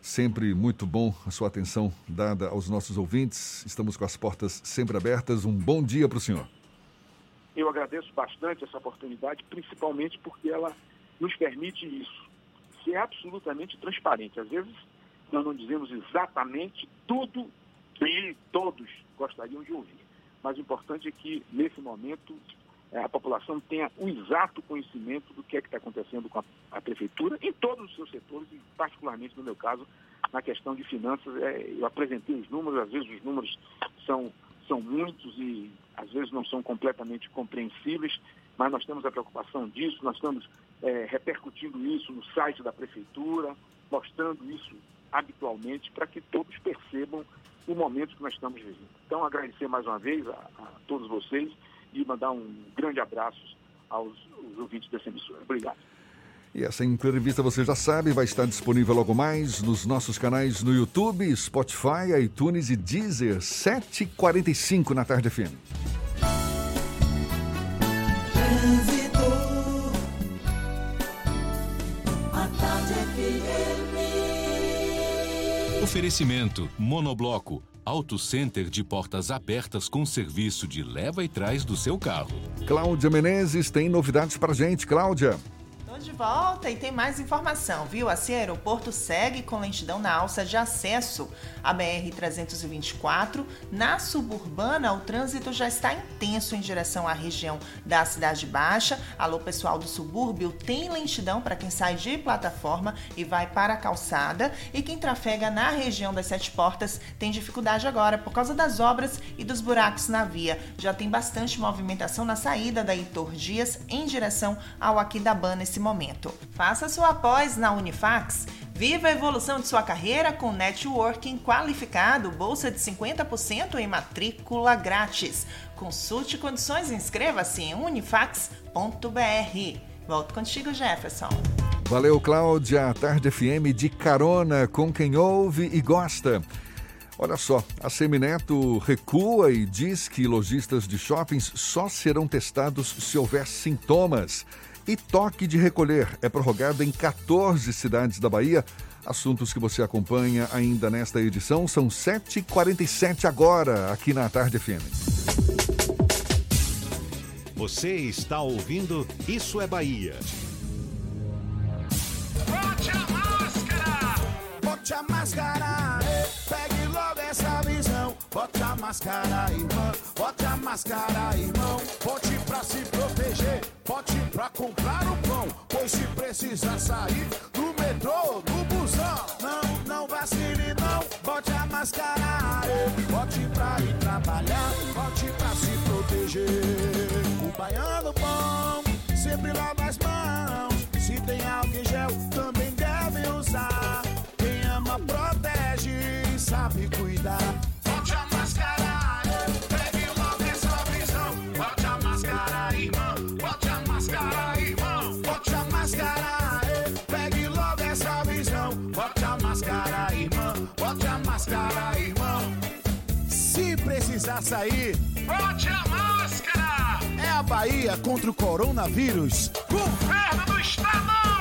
Sempre muito bom a sua atenção dada aos nossos ouvintes. Estamos com as portas sempre abertas. Um bom dia para o senhor. Eu agradeço bastante essa oportunidade, principalmente porque ela nos permite isso, ser absolutamente transparente. Às vezes, nós não dizemos exatamente tudo que todos gostariam de ouvir. Mas o importante é que, nesse momento, a população tenha o exato conhecimento do que é que está acontecendo com a, a, prefeitura em todos os seus setores, e particularmente no meu caso, na questão de finanças. É, eu apresentei os números, às vezes os números são, são muitos e às vezes não são completamente compreensíveis, mas nós temos a preocupação disso, nós estamos é, repercutindo isso no site da prefeitura, mostrando isso habitualmente para que todos percebam o momento que nós estamos vivendo. Então, agradecer mais uma vez a, a todos vocês e mandar um grande abraço aos, aos ouvintes dessa emissora. Obrigado. E essa entrevista você já sabe, vai estar disponível logo mais nos nossos canais no YouTube, Spotify, iTunes e Deezer, 7h45 na tarde FM. Oferecimento Monobloco Auto Center de portas abertas com serviço de leva e trás do seu carro. Cláudia Menezes tem novidades para gente, Cláudia de volta e tem mais informação, viu? Assim, o aeroporto segue com lentidão na alça de acesso à BR-324. Na suburbana, o trânsito já está intenso em direção à região da Cidade Baixa. Alô, pessoal do subúrbio, tem lentidão para quem sai de plataforma e vai para a calçada. E quem trafega na região das Sete Portas tem dificuldade agora por causa das obras e dos buracos na via. Já tem bastante movimentação na saída da Heitor Dias em direção ao Aquidabã nesse momento momento. Faça sua pós na Unifax. Viva a evolução de sua carreira com networking qualificado, bolsa de 50% em matrícula grátis. Consulte condições e inscreva-se em unifax.br. Volto contigo, Jefferson. Valeu, Cláudia. Tarde FM de carona com quem ouve e gosta. Olha só, a Semineto recua e diz que lojistas de shoppings só serão testados se houver sintomas. E toque de recolher é prorrogado em 14 cidades da Bahia. Assuntos que você acompanha ainda nesta edição são 7h47 agora, aqui na Tarde FM. Você está ouvindo Isso é Bahia. Bote a máscara! Bote a máscara! Pegue logo essa visão. Bote a máscara, irmão. Bote a máscara, irmão. Bote pra se proteger. Bote pra comprar o pão. Pois se precisar sair do metrô, do busão. Não, não vacile, não. Bote a máscara. Bote pra ir trabalhar. Bote pra se proteger. O baiano bom sempre lava as mãos. Se tem álcool em gel, também deve usar. Quem ama protege sabe cuidar. Sair, bote a máscara. É a Bahia contra o coronavírus. Governo do Estado.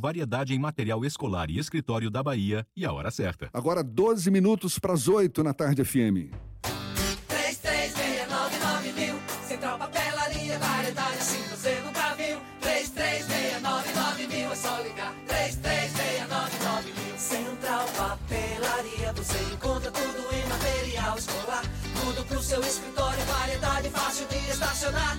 variedade em material escolar e escritório da Bahia e a hora certa. Agora 12 minutos para as 8 na tarde FM. 3369 mil. Central Papelaria, variedade assim você nunca viu. 3369 mil, é só ligar. 3369 mil. Central Papelaria, você encontra tudo em material escolar. Tudo pro seu escritório, variedade fácil de estacionar.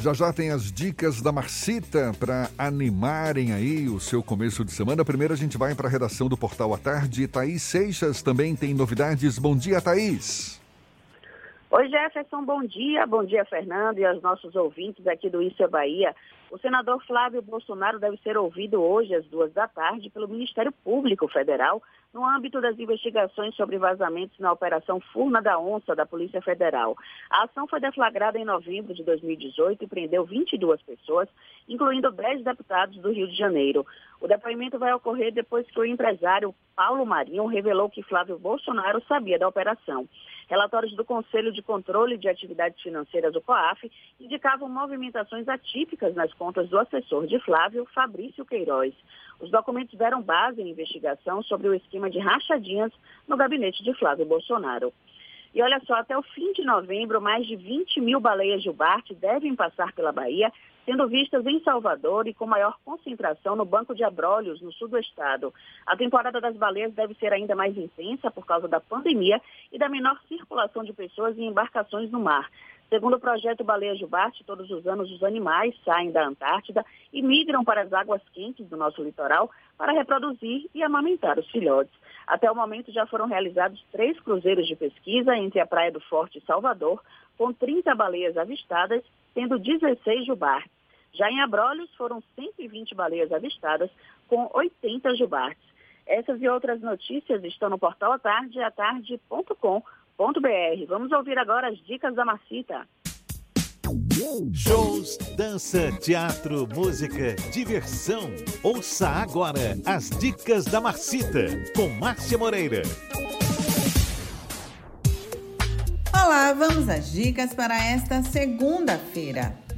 Já já tem as dicas da Marcita para animarem aí o seu começo de semana. Primeiro a gente vai para a redação do Portal à Tarde. Thaís Seixas também tem novidades. Bom dia, Thaís. Oi, Jefferson, bom dia. Bom dia, Fernando, e aos nossos ouvintes aqui do Isso é Bahia. O senador Flávio Bolsonaro deve ser ouvido hoje às duas da tarde pelo Ministério Público Federal no âmbito das investigações sobre vazamentos na Operação Furna da Onça da Polícia Federal. A ação foi deflagrada em novembro de 2018 e prendeu 22 pessoas, incluindo 10 deputados do Rio de Janeiro. O depoimento vai ocorrer depois que o empresário Paulo Marinho revelou que Flávio Bolsonaro sabia da operação. Relatórios do Conselho de Controle de Atividades Financeiras, o COAF, indicavam movimentações atípicas nas contas do assessor de Flávio, Fabrício Queiroz. Os documentos deram base em investigação sobre o esquema de rachadinhas no gabinete de Flávio Bolsonaro. E olha só, até o fim de novembro, mais de 20 mil baleias Gilbarte devem passar pela Bahia, sendo vistas em Salvador e com maior concentração no Banco de Abrolhos, no sul do estado. A temporada das baleias deve ser ainda mais intensa por causa da pandemia e da menor circulação de pessoas e embarcações no mar. Segundo o projeto Baleia Jubarte, todos os anos os animais saem da Antártida e migram para as águas quentes do nosso litoral para reproduzir e amamentar os filhotes. Até o momento já foram realizados três cruzeiros de pesquisa entre a Praia do Forte e Salvador, com 30 baleias avistadas, sendo 16 jubartes. Já em Abrolhos foram 120 baleias avistadas, com 80 jubartes. Essas e outras notícias estão no portal atarde, atarde.com.br. Vamos ouvir agora as dicas da Macita. Shows, dança, teatro, música, diversão. Ouça agora as dicas da Marcita com Márcia Moreira. Olá, vamos às dicas para esta segunda-feira.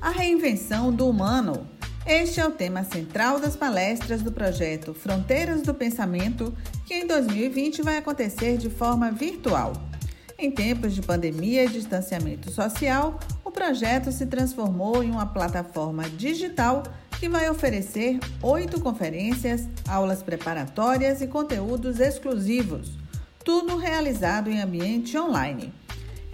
A reinvenção do humano. Este é o tema central das palestras do projeto Fronteiras do Pensamento, que em 2020 vai acontecer de forma virtual. Em tempos de pandemia e distanciamento social, o projeto se transformou em uma plataforma digital que vai oferecer oito conferências, aulas preparatórias e conteúdos exclusivos, tudo realizado em ambiente online.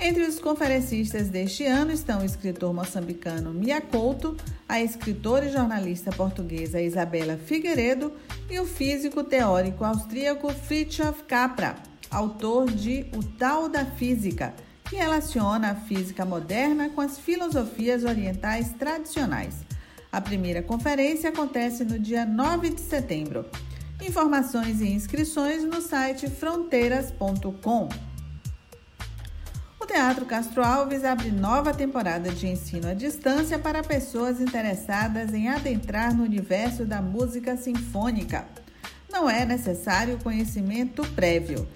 Entre os conferencistas deste ano estão o escritor moçambicano Mia Couto, a escritora e jornalista portuguesa Isabela Figueiredo e o físico teórico austríaco Fritjof Capra autor de O Tal da Física, que relaciona a física moderna com as filosofias orientais tradicionais. A primeira conferência acontece no dia 9 de setembro. Informações e inscrições no site fronteiras.com. O Teatro Castro Alves abre nova temporada de ensino à distância para pessoas interessadas em adentrar no universo da música sinfônica. Não é necessário conhecimento prévio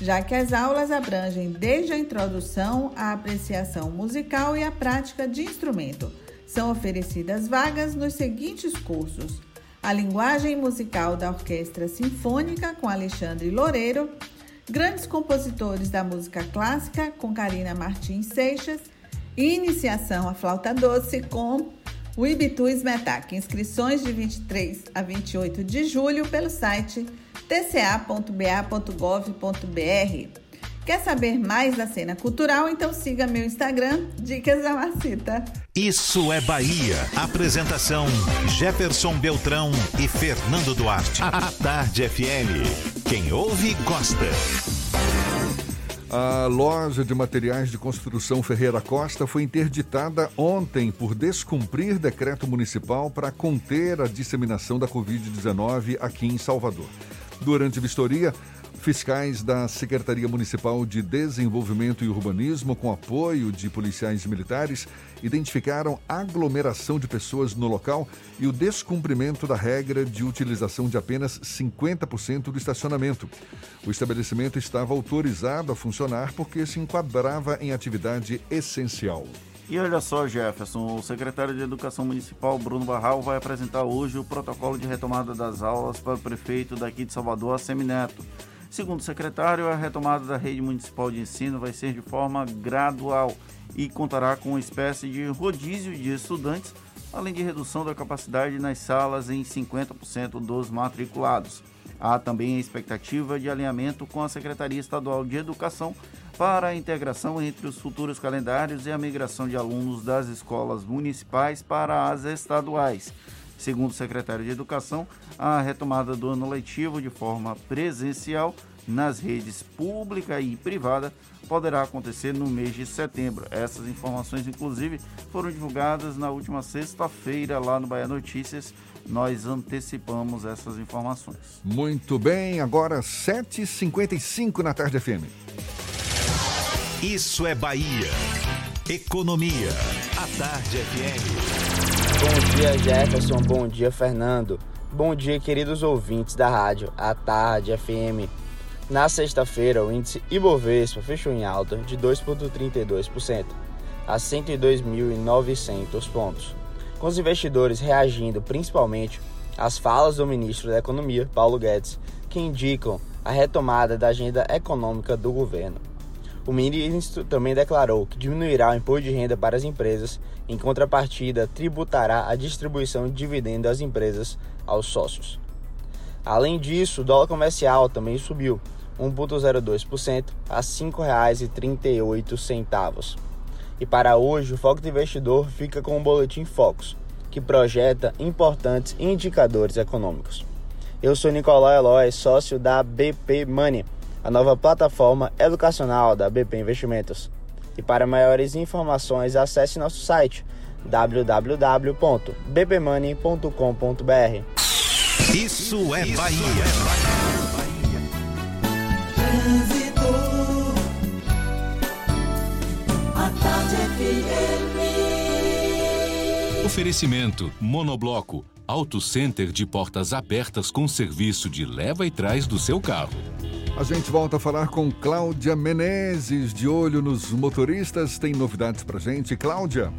já que as aulas abrangem desde a introdução à apreciação musical e a prática de instrumento. São oferecidas vagas nos seguintes cursos: a linguagem musical da Orquestra Sinfônica com Alexandre Loureiro, grandes compositores da música clássica com Karina Martins Seixas, iniciação à flauta doce com o Ibitu Smetac. Inscrições de 23 a 28 de julho pelo site tca.ba.gov.br. Quer saber mais da cena cultural? Então siga meu Instagram, Dicas da Macita. Isso é Bahia. Apresentação: Jefferson Beltrão e Fernando Duarte. A Tarde FM. Quem ouve, gosta. A loja de materiais de construção Ferreira Costa foi interditada ontem por descumprir decreto municipal para conter a disseminação da Covid-19 aqui em Salvador. Durante a vistoria, fiscais da Secretaria Municipal de Desenvolvimento e Urbanismo, com apoio de policiais militares, identificaram aglomeração de pessoas no local e o descumprimento da regra de utilização de apenas 50% do estacionamento. O estabelecimento estava autorizado a funcionar porque se enquadrava em atividade essencial. E olha só, Jefferson, o secretário de Educação Municipal, Bruno Barral, vai apresentar hoje o protocolo de retomada das aulas para o prefeito daqui de Salvador, Semineto. Segundo o secretário, a retomada da rede municipal de ensino vai ser de forma gradual e contará com uma espécie de rodízio de estudantes, além de redução da capacidade nas salas em 50% dos matriculados. Há também a expectativa de alinhamento com a Secretaria Estadual de Educação para a integração entre os futuros calendários e a migração de alunos das escolas municipais para as estaduais. Segundo o secretário de Educação, a retomada do ano letivo de forma presencial nas redes pública e privada poderá acontecer no mês de setembro. Essas informações, inclusive, foram divulgadas na última sexta-feira lá no Bahia Notícias. Nós antecipamos essas informações. Muito bem, agora 7h55 na tarde FM. Isso é Bahia. Economia. A Tarde FM. Bom dia, Jefferson. Bom dia, Fernando. Bom dia, queridos ouvintes da rádio A Tarde FM. Na sexta-feira, o índice Ibovespa fechou em alta de 2,32% a 102.900 pontos, com os investidores reagindo principalmente às falas do ministro da Economia, Paulo Guedes, que indicam a retomada da agenda econômica do governo. O ministro também declarou que diminuirá o imposto de renda para as empresas, em contrapartida, tributará a distribuição de dividendos das empresas aos sócios. Além disso, o dólar comercial também subiu 1,02% a R$ 5,38. E para hoje, o foco do investidor fica com o boletim Focus, que projeta importantes indicadores econômicos. Eu sou Nicolau Eloy, sócio da BP Money a nova plataforma educacional da BP Investimentos. E para maiores informações, acesse nosso site www.bpmoney.com.br. Isso é Bahia. Oferecimento Monobloco Auto Center de portas abertas com serviço de leva e trás do seu carro. A gente volta a falar com Cláudia Menezes, de olho nos motoristas. Tem novidades pra gente, Cláudia?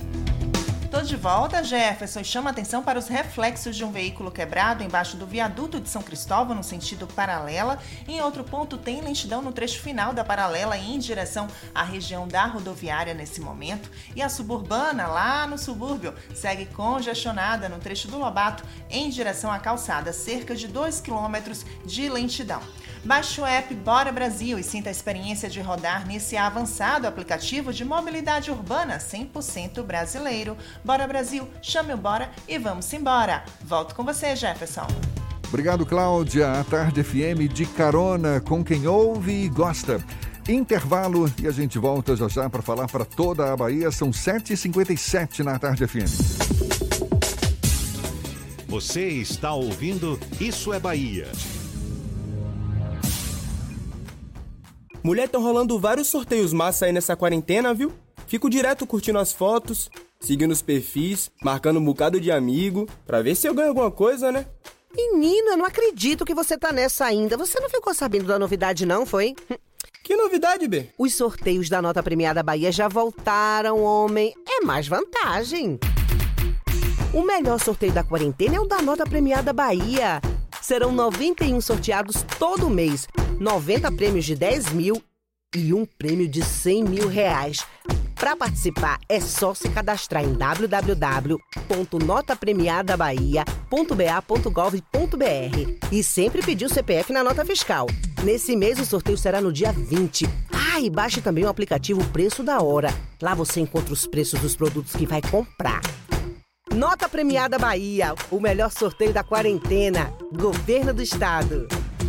Tô de volta, Jefferson, e chama atenção para os reflexos de um veículo quebrado embaixo do viaduto de São Cristóvão, no sentido paralela. Em outro ponto, tem lentidão no trecho final da paralela em direção à região da rodoviária nesse momento. E a suburbana, lá no subúrbio, segue congestionada no trecho do Lobato em direção à calçada, cerca de 2 quilômetros de lentidão. Baixe o app Bora Brasil e sinta a experiência de rodar nesse avançado aplicativo de mobilidade urbana 100% brasileiro. Bora Brasil, chame o Bora e vamos embora. Volto com você, Jefferson. Obrigado, Cláudia. A Tarde FM de carona com quem ouve e gosta. Intervalo e a gente volta já já para falar para toda a Bahia. São 7h57 na Tarde FM. Você está ouvindo Isso é Bahia. Mulher, estão rolando vários sorteios massa aí nessa quarentena, viu? Fico direto curtindo as fotos, seguindo os perfis, marcando um bocado de amigo, pra ver se eu ganho alguma coisa, né? Menina, não acredito que você tá nessa ainda. Você não ficou sabendo da novidade, não, foi? Que novidade, B? Os sorteios da nota premiada Bahia já voltaram, homem. É mais vantagem. O melhor sorteio da quarentena é o da nota premiada Bahia. Serão 91 sorteados todo mês, 90 prêmios de 10 mil e um prêmio de 100 mil reais. Para participar é só se cadastrar em www.notapremiadabahia.ba.gov.br e sempre pedir o CPF na nota fiscal. Nesse mês o sorteio será no dia 20. Ah, e baixe também o aplicativo Preço da Hora. Lá você encontra os preços dos produtos que vai comprar. Nota Premiada Bahia, o melhor sorteio da quarentena. Governo do Estado.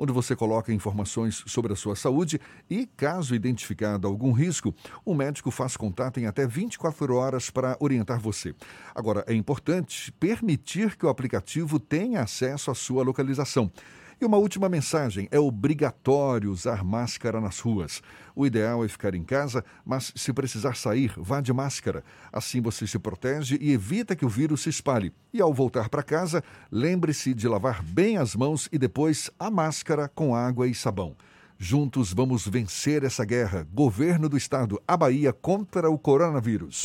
onde você coloca informações sobre a sua saúde e, caso identificado algum risco, o médico faz contato em até 24 horas para orientar você. Agora, é importante permitir que o aplicativo tenha acesso à sua localização. E uma última mensagem: é obrigatório usar máscara nas ruas. O ideal é ficar em casa, mas se precisar sair, vá de máscara. Assim você se protege e evita que o vírus se espalhe. E ao voltar para casa, lembre-se de lavar bem as mãos e depois a máscara com água e sabão. Juntos vamos vencer essa guerra. Governo do Estado, a Bahia contra o coronavírus.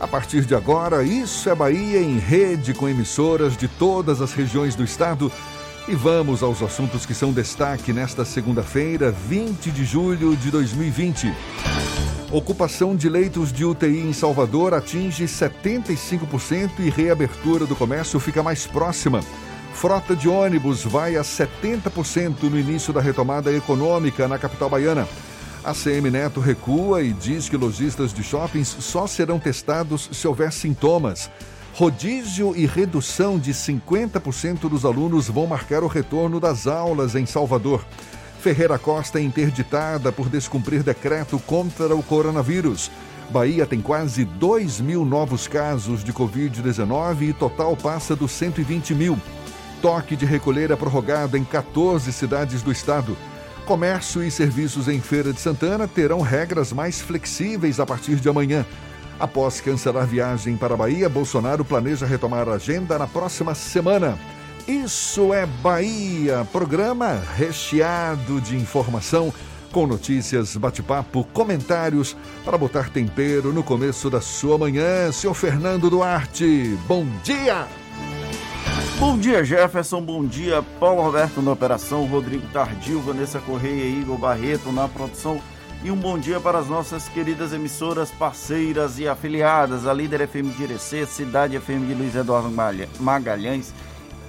A partir de agora, Isso é Bahia em rede com emissoras de todas as regiões do estado. E vamos aos assuntos que são destaque nesta segunda-feira, 20 de julho de 2020. Ocupação de leitos de UTI em Salvador atinge 75% e reabertura do comércio fica mais próxima. Frota de ônibus vai a 70% no início da retomada econômica na capital baiana. A CM Neto recua e diz que lojistas de shoppings só serão testados se houver sintomas. Rodízio e redução de 50% dos alunos vão marcar o retorno das aulas em Salvador. Ferreira Costa é interditada por descumprir decreto contra o coronavírus. Bahia tem quase 2 mil novos casos de Covid-19 e total passa dos 120 mil. Toque de recolher é prorrogado em 14 cidades do estado. Comércio e serviços em Feira de Santana terão regras mais flexíveis a partir de amanhã. Após cancelar viagem para a Bahia, Bolsonaro planeja retomar a agenda na próxima semana. Isso é Bahia, programa recheado de informação, com notícias, bate-papo, comentários para botar tempero no começo da sua manhã. Senhor Fernando Duarte, bom dia! Bom dia, Jefferson. Bom dia, Paulo Roberto na operação, Rodrigo Tardio, Vanessa Correia e Igor Barreto na produção. E um bom dia para as nossas queridas emissoras parceiras e afiliadas, a Líder FM de Irecê, Cidade FM de Luiz Eduardo Magalhães,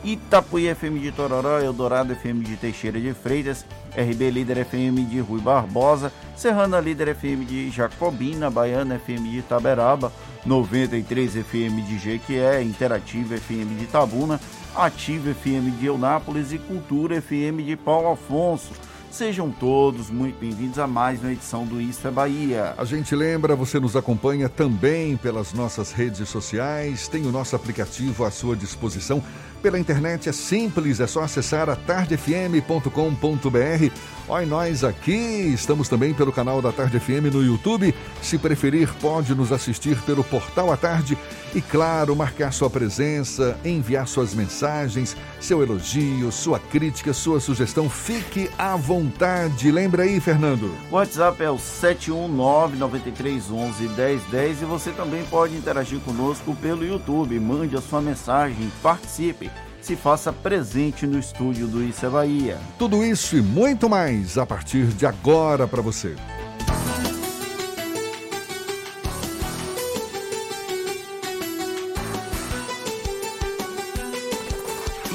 Itapuí FM de Tororó, Eldorado FM de Teixeira de Freitas, RB Líder FM de Rui Barbosa, Serrana Líder FM de Jacobina, Baiana FM de Itaberaba, 93 FM de Jequié, Interativa FM de Tabuna, Ativa FM de Eunápolis e Cultura FM de Paulo Afonso. Sejam todos muito bem-vindos a mais uma edição do Isso é Bahia. A gente lembra, você nos acompanha também pelas nossas redes sociais, tem o nosso aplicativo à sua disposição pela internet é simples, é só acessar a tardefm.com.br. Oi, nós aqui, estamos também pelo canal da Tarde FM no YouTube. Se preferir, pode nos assistir pelo Portal à Tarde e, claro, marcar sua presença, enviar suas mensagens, seu elogio, sua crítica, sua sugestão. Fique à vontade. Lembra aí, Fernando? O WhatsApp é o 71993111010 e você também pode interagir conosco pelo YouTube. Mande a sua mensagem, participe se faça presente no estúdio do Isso é Bahia. Tudo isso e muito mais a partir de agora para você.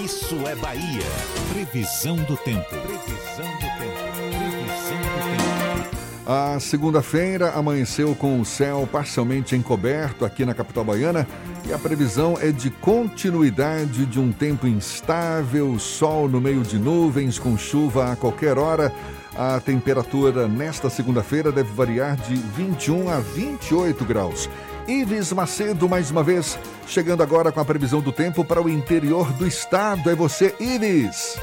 Isso é Bahia. Previsão do tempo. A segunda-feira amanheceu com o céu parcialmente encoberto aqui na capital baiana e a previsão é de continuidade de um tempo instável, sol no meio de nuvens, com chuva a qualquer hora. A temperatura nesta segunda-feira deve variar de 21 a 28 graus. Ives Macedo, mais uma vez, chegando agora com a previsão do tempo para o interior do estado. É você, Ives.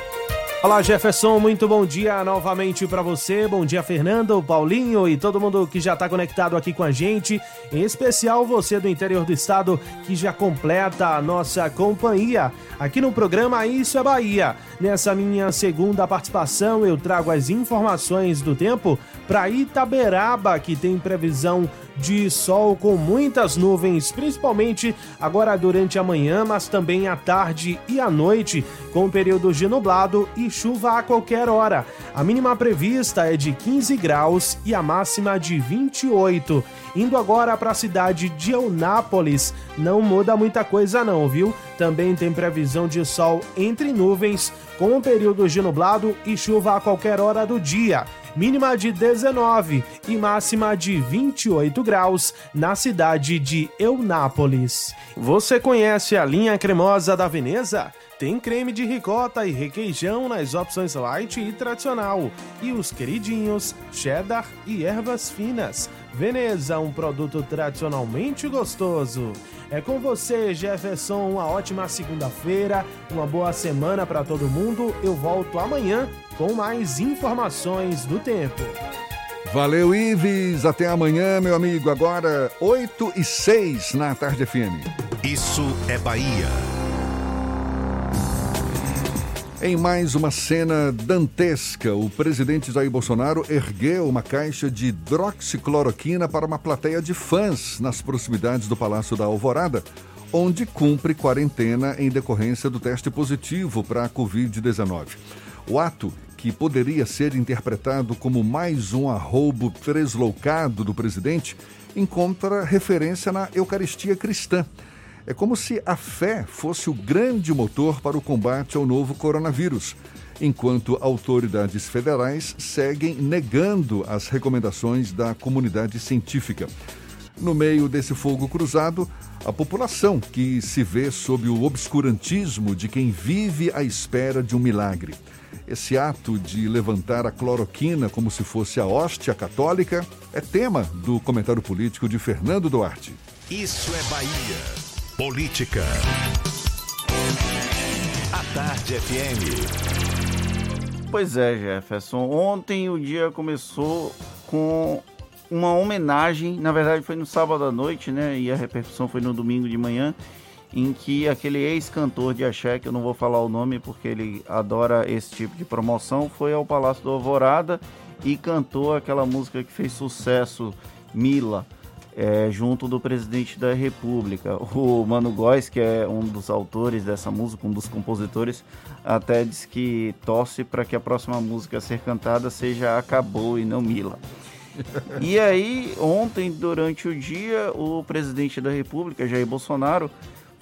Olá, Jefferson, muito bom dia novamente para você. Bom dia, Fernando, Paulinho e todo mundo que já está conectado aqui com a gente. Em especial você do interior do estado que já completa a nossa companhia aqui no programa Isso é Bahia. Nessa minha segunda participação, eu trago as informações do tempo para Itaberaba, que tem previsão de sol com muitas nuvens, principalmente agora durante a manhã, mas também à tarde e à noite, com períodos de nublado e chuva a qualquer hora. A mínima prevista é de 15 graus e a máxima de 28. Indo agora para a cidade de Eunápolis, não muda muita coisa não, viu? Também tem previsão de sol entre nuvens, com períodos de nublado e chuva a qualquer hora do dia mínima de 19 e máxima de 28 graus na cidade de Eunápolis. Você conhece a linha cremosa da Veneza? Tem creme de ricota e requeijão nas opções light e tradicional. E os queridinhos, cheddar e ervas finas. Veneza, um produto tradicionalmente gostoso. É com você, Jefferson. Uma ótima segunda-feira, uma boa semana para todo mundo. Eu volto amanhã com mais informações do tempo. Valeu, Ives. Até amanhã, meu amigo. Agora, 8 e 6 na Tarde FM. Isso é Bahia. Em mais uma cena dantesca, o presidente Jair Bolsonaro ergueu uma caixa de hidroxicloroquina para uma plateia de fãs nas proximidades do Palácio da Alvorada, onde cumpre quarentena em decorrência do teste positivo para a Covid-19. O ato, que poderia ser interpretado como mais um arroubo tresloucado do presidente, encontra referência na Eucaristia cristã. É como se a fé fosse o grande motor para o combate ao novo coronavírus. enquanto autoridades federais seguem negando as recomendações da comunidade científica. No meio desse fogo cruzado, a população que se vê sob o obscurantismo de quem vive à espera de um milagre. Esse ato de levantar a cloroquina como se fosse a hóstia católica é tema do comentário político de Fernando Duarte. Isso é Bahia. Política. A Tarde FM. Pois é, Jefferson. Ontem o dia começou com uma homenagem, na verdade foi no sábado à noite, né? E a repercussão foi no domingo de manhã, em que aquele ex-cantor de axé, que eu não vou falar o nome porque ele adora esse tipo de promoção, foi ao Palácio do Alvorada e cantou aquela música que fez sucesso, Mila. É, junto do presidente da República. O Mano Góes, que é um dos autores dessa música, um dos compositores, até disse que torce para que a próxima música a ser cantada seja Acabou e não Mila. E aí, ontem, durante o dia, o presidente da República, Jair Bolsonaro,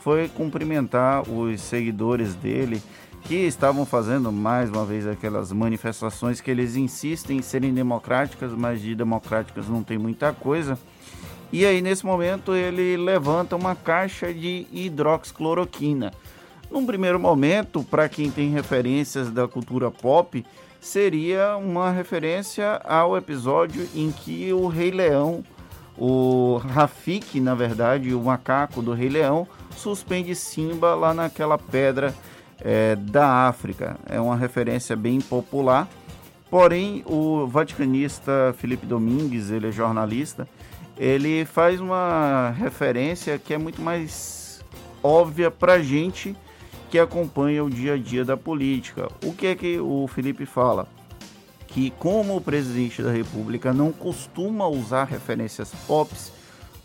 foi cumprimentar os seguidores dele que estavam fazendo mais uma vez aquelas manifestações que eles insistem em serem democráticas, mas de democráticas não tem muita coisa. E aí, nesse momento, ele levanta uma caixa de hidroxicloroquina. Num primeiro momento, para quem tem referências da cultura pop, seria uma referência ao episódio em que o Rei Leão, o Rafik, na verdade, o macaco do Rei Leão, suspende Simba lá naquela pedra é, da África. É uma referência bem popular. Porém, o vaticanista Felipe Domingues, ele é jornalista, ele faz uma referência que é muito mais óbvia para gente que acompanha o dia a dia da política. O que é que o Felipe fala? Que como o presidente da República não costuma usar referências pops,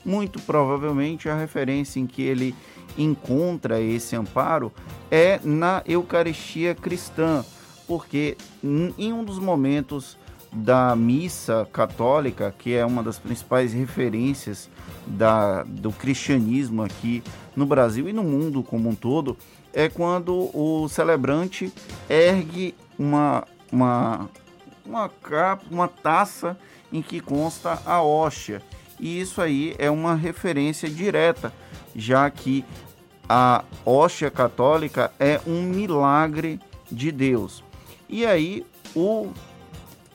muito provavelmente a referência em que ele encontra esse amparo é na Eucaristia cristã, porque em um dos momentos da missa católica, que é uma das principais referências da, do cristianismo aqui no Brasil e no mundo como um todo, é quando o celebrante ergue uma, uma, uma, capa, uma taça em que consta a hóstia. E isso aí é uma referência direta, já que a hóstia católica é um milagre de Deus. E aí o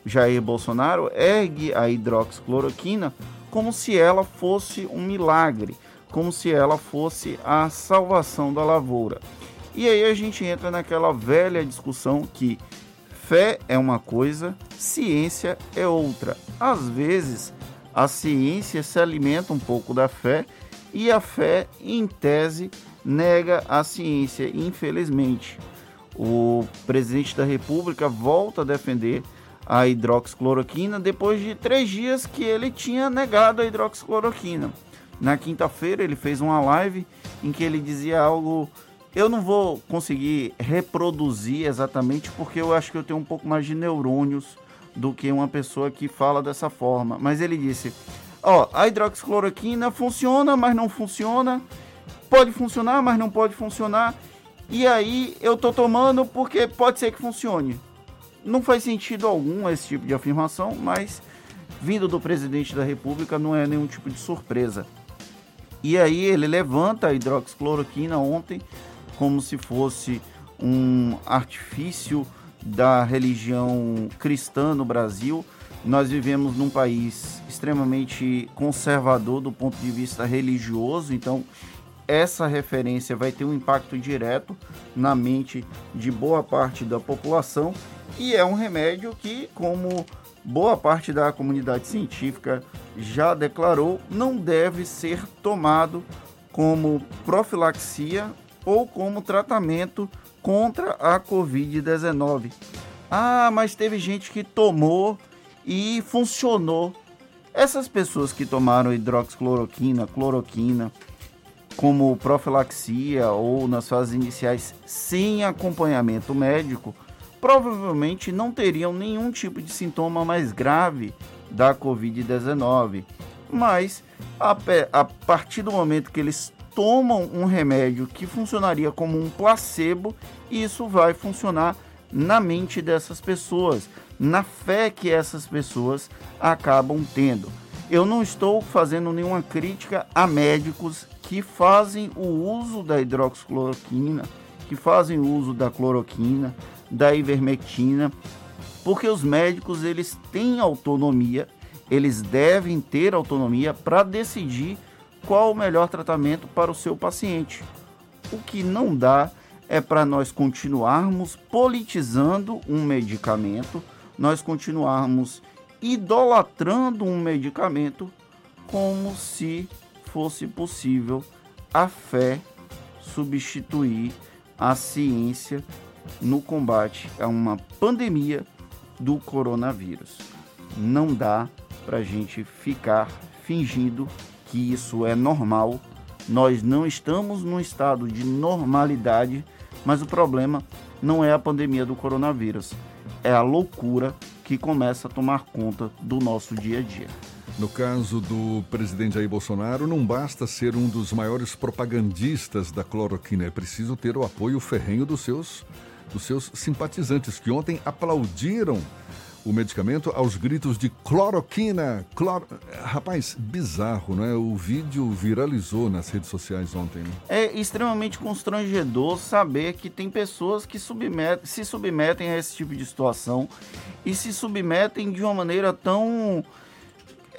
Jair Bolsonaro ergue a hidroxicloroquina como se ela fosse um milagre, como se ela fosse a salvação da lavoura. E aí a gente entra naquela velha discussão que fé é uma coisa, ciência é outra. Às vezes, a ciência se alimenta um pouco da fé e a fé, em tese, nega a ciência, infelizmente. O presidente da República volta a defender a hidroxicloroquina depois de três dias que ele tinha negado a hidroxicloroquina. Na quinta-feira, ele fez uma live em que ele dizia algo eu não vou conseguir reproduzir exatamente porque eu acho que eu tenho um pouco mais de neurônios do que uma pessoa que fala dessa forma. Mas ele disse: Ó, a hidroxicloroquina funciona, mas não funciona. Pode funcionar, mas não pode funcionar. E aí eu tô tomando porque pode ser que funcione. Não faz sentido algum esse tipo de afirmação, mas vindo do presidente da República não é nenhum tipo de surpresa. E aí ele levanta a hidroxicloroquina ontem como se fosse um artifício da religião cristã no Brasil. Nós vivemos num país extremamente conservador do ponto de vista religioso, então essa referência vai ter um impacto direto na mente de boa parte da população e é um remédio que, como boa parte da comunidade científica já declarou, não deve ser tomado como profilaxia ou como tratamento contra a Covid-19. Ah, mas teve gente que tomou e funcionou. Essas pessoas que tomaram hidroxicloroquina, cloroquina, como profilaxia ou nas fases iniciais sem acompanhamento médico, provavelmente não teriam nenhum tipo de sintoma mais grave da Covid-19. Mas a, a partir do momento que eles tomam um remédio que funcionaria como um placebo isso vai funcionar na mente dessas pessoas, na fé que essas pessoas acabam tendo. Eu não estou fazendo nenhuma crítica a médicos que fazem o uso da hidroxicloroquina, que fazem o uso da cloroquina, da ivermectina, porque os médicos eles têm autonomia, eles devem ter autonomia para decidir qual o melhor tratamento para o seu paciente. O que não dá é para nós continuarmos politizando um medicamento, nós continuarmos idolatrando um medicamento como se fosse possível a fé substituir a ciência no combate a uma pandemia do coronavírus. Não dá para a gente ficar fingindo que isso é normal. Nós não estamos num estado de normalidade, mas o problema não é a pandemia do coronavírus, é a loucura que começa a tomar conta do nosso dia a dia. No caso do presidente Jair Bolsonaro, não basta ser um dos maiores propagandistas da cloroquina, é preciso ter o apoio ferrenho dos seus, dos seus simpatizantes, que ontem aplaudiram o medicamento aos gritos de cloroquina. Cloro... Rapaz, bizarro, não é? O vídeo viralizou nas redes sociais ontem. Né? É extremamente constrangedor saber que tem pessoas que se submetem a esse tipo de situação e se submetem de uma maneira tão.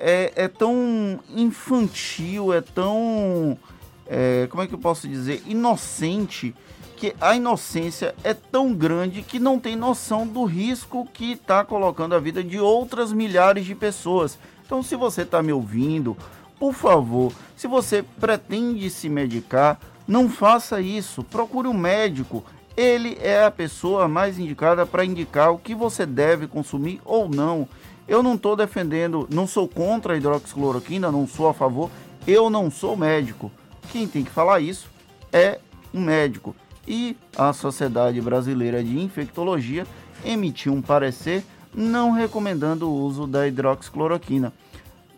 É, é tão infantil, é tão. É, como é que eu posso dizer? Inocente que a inocência é tão grande que não tem noção do risco que está colocando a vida de outras milhares de pessoas. Então, se você está me ouvindo, por favor, se você pretende se medicar, não faça isso. Procure um médico. Ele é a pessoa mais indicada para indicar o que você deve consumir ou não. Eu não estou defendendo, não sou contra a hidroxicloroquina, não sou a favor. Eu não sou médico. Quem tem que falar isso é um médico e a Sociedade Brasileira de Infectologia emitiu um parecer não recomendando o uso da hidroxicloroquina.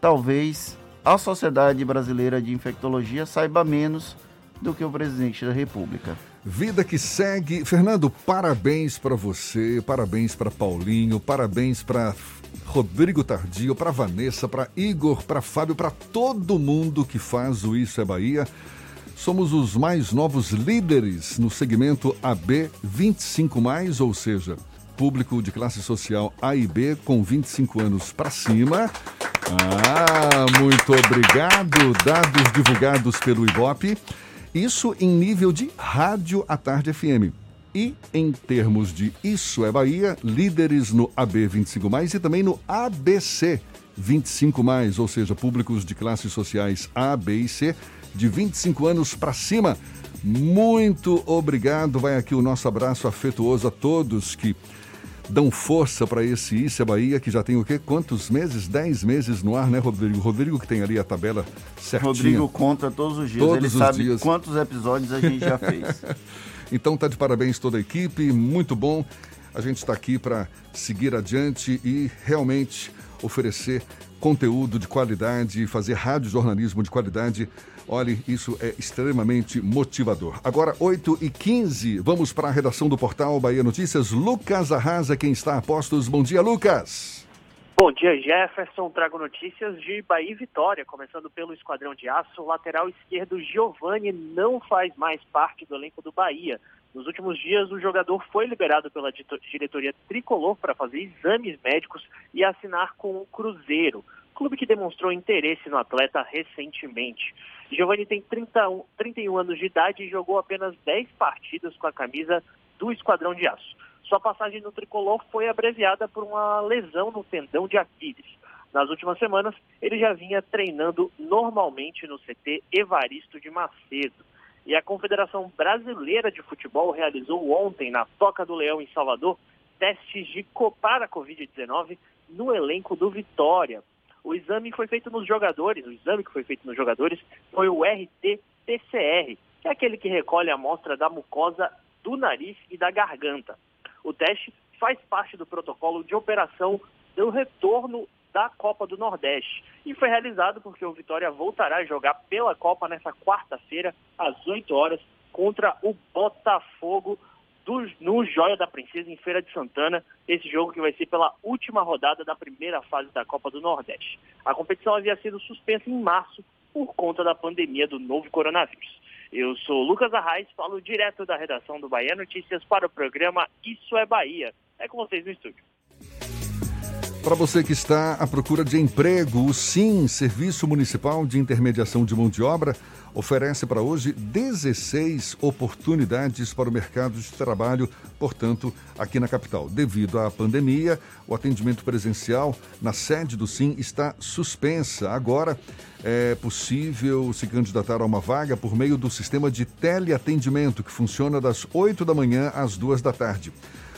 Talvez a Sociedade Brasileira de Infectologia saiba menos do que o presidente da República. Vida que segue. Fernando, parabéns para você, parabéns para Paulinho, parabéns para Rodrigo Tardio, para Vanessa, para Igor, para Fábio, para todo mundo que faz o Isso é Bahia. Somos os mais novos líderes no segmento AB 25, ou seja, público de classe social A e B com 25 anos para cima. Ah, muito obrigado. Dados divulgados pelo Ibope. Isso em nível de Rádio à Tarde FM. E em termos de Isso é Bahia, líderes no AB 25 e também no ABC 25 ou seja, públicos de classes sociais A, B e C de 25 anos para cima. Muito obrigado. Vai aqui o nosso abraço afetuoso a todos que dão força para esse Isso é Bahia, que já tem o quê? Quantos meses? Dez meses no ar, né, Rodrigo? Rodrigo que tem ali a tabela certinha. Rodrigo conta todos os dias. Todos Ele os sabe dias. quantos episódios a gente já fez. então tá de parabéns toda a equipe, muito bom. A gente está aqui para seguir adiante e realmente oferecer conteúdo de qualidade, fazer rádio jornalismo de qualidade Olhe, isso é extremamente motivador. Agora, 8 e 15 vamos para a redação do portal Bahia Notícias. Lucas Arrasa, quem está a postos. Bom dia, Lucas. Bom dia, Jefferson. Trago notícias de Bahia e Vitória, começando pelo Esquadrão de Aço. O lateral esquerdo Giovani não faz mais parte do elenco do Bahia. Nos últimos dias, o jogador foi liberado pela diretoria tricolor para fazer exames médicos e assinar com o Cruzeiro, clube que demonstrou interesse no atleta recentemente. Giovanni tem 31, 31 anos de idade e jogou apenas 10 partidas com a camisa do Esquadrão de Aço. Sua passagem no tricolor foi abreviada por uma lesão no tendão de Aquiles. Nas últimas semanas, ele já vinha treinando normalmente no CT Evaristo de Macedo. E a Confederação Brasileira de Futebol realizou ontem, na Toca do Leão, em Salvador, testes de para a Covid-19 no elenco do Vitória. O exame foi feito nos jogadores, o exame que foi feito nos jogadores foi o RT-PCR, que é aquele que recolhe a amostra da mucosa do nariz e da garganta. O teste faz parte do protocolo de operação do retorno da Copa do Nordeste e foi realizado porque o Vitória voltará a jogar pela Copa nessa quarta-feira, às 8 horas, contra o Botafogo do, no Joia da Princesa, em Feira de Santana, esse jogo que vai ser pela última rodada da primeira fase da Copa do Nordeste. A competição havia sido suspensa em março por conta da pandemia do novo coronavírus. Eu sou Lucas Arraes, falo direto da redação do Bahia Notícias para o programa Isso é Bahia. É com vocês no estúdio. Para você que está à procura de emprego, o SIM, Serviço Municipal de Intermediação de Mão de Obra, oferece para hoje 16 oportunidades para o mercado de trabalho, portanto, aqui na capital. Devido à pandemia, o atendimento presencial na sede do SIM está suspensa. Agora é possível se candidatar a uma vaga por meio do sistema de teleatendimento que funciona das 8 da manhã às 2 da tarde.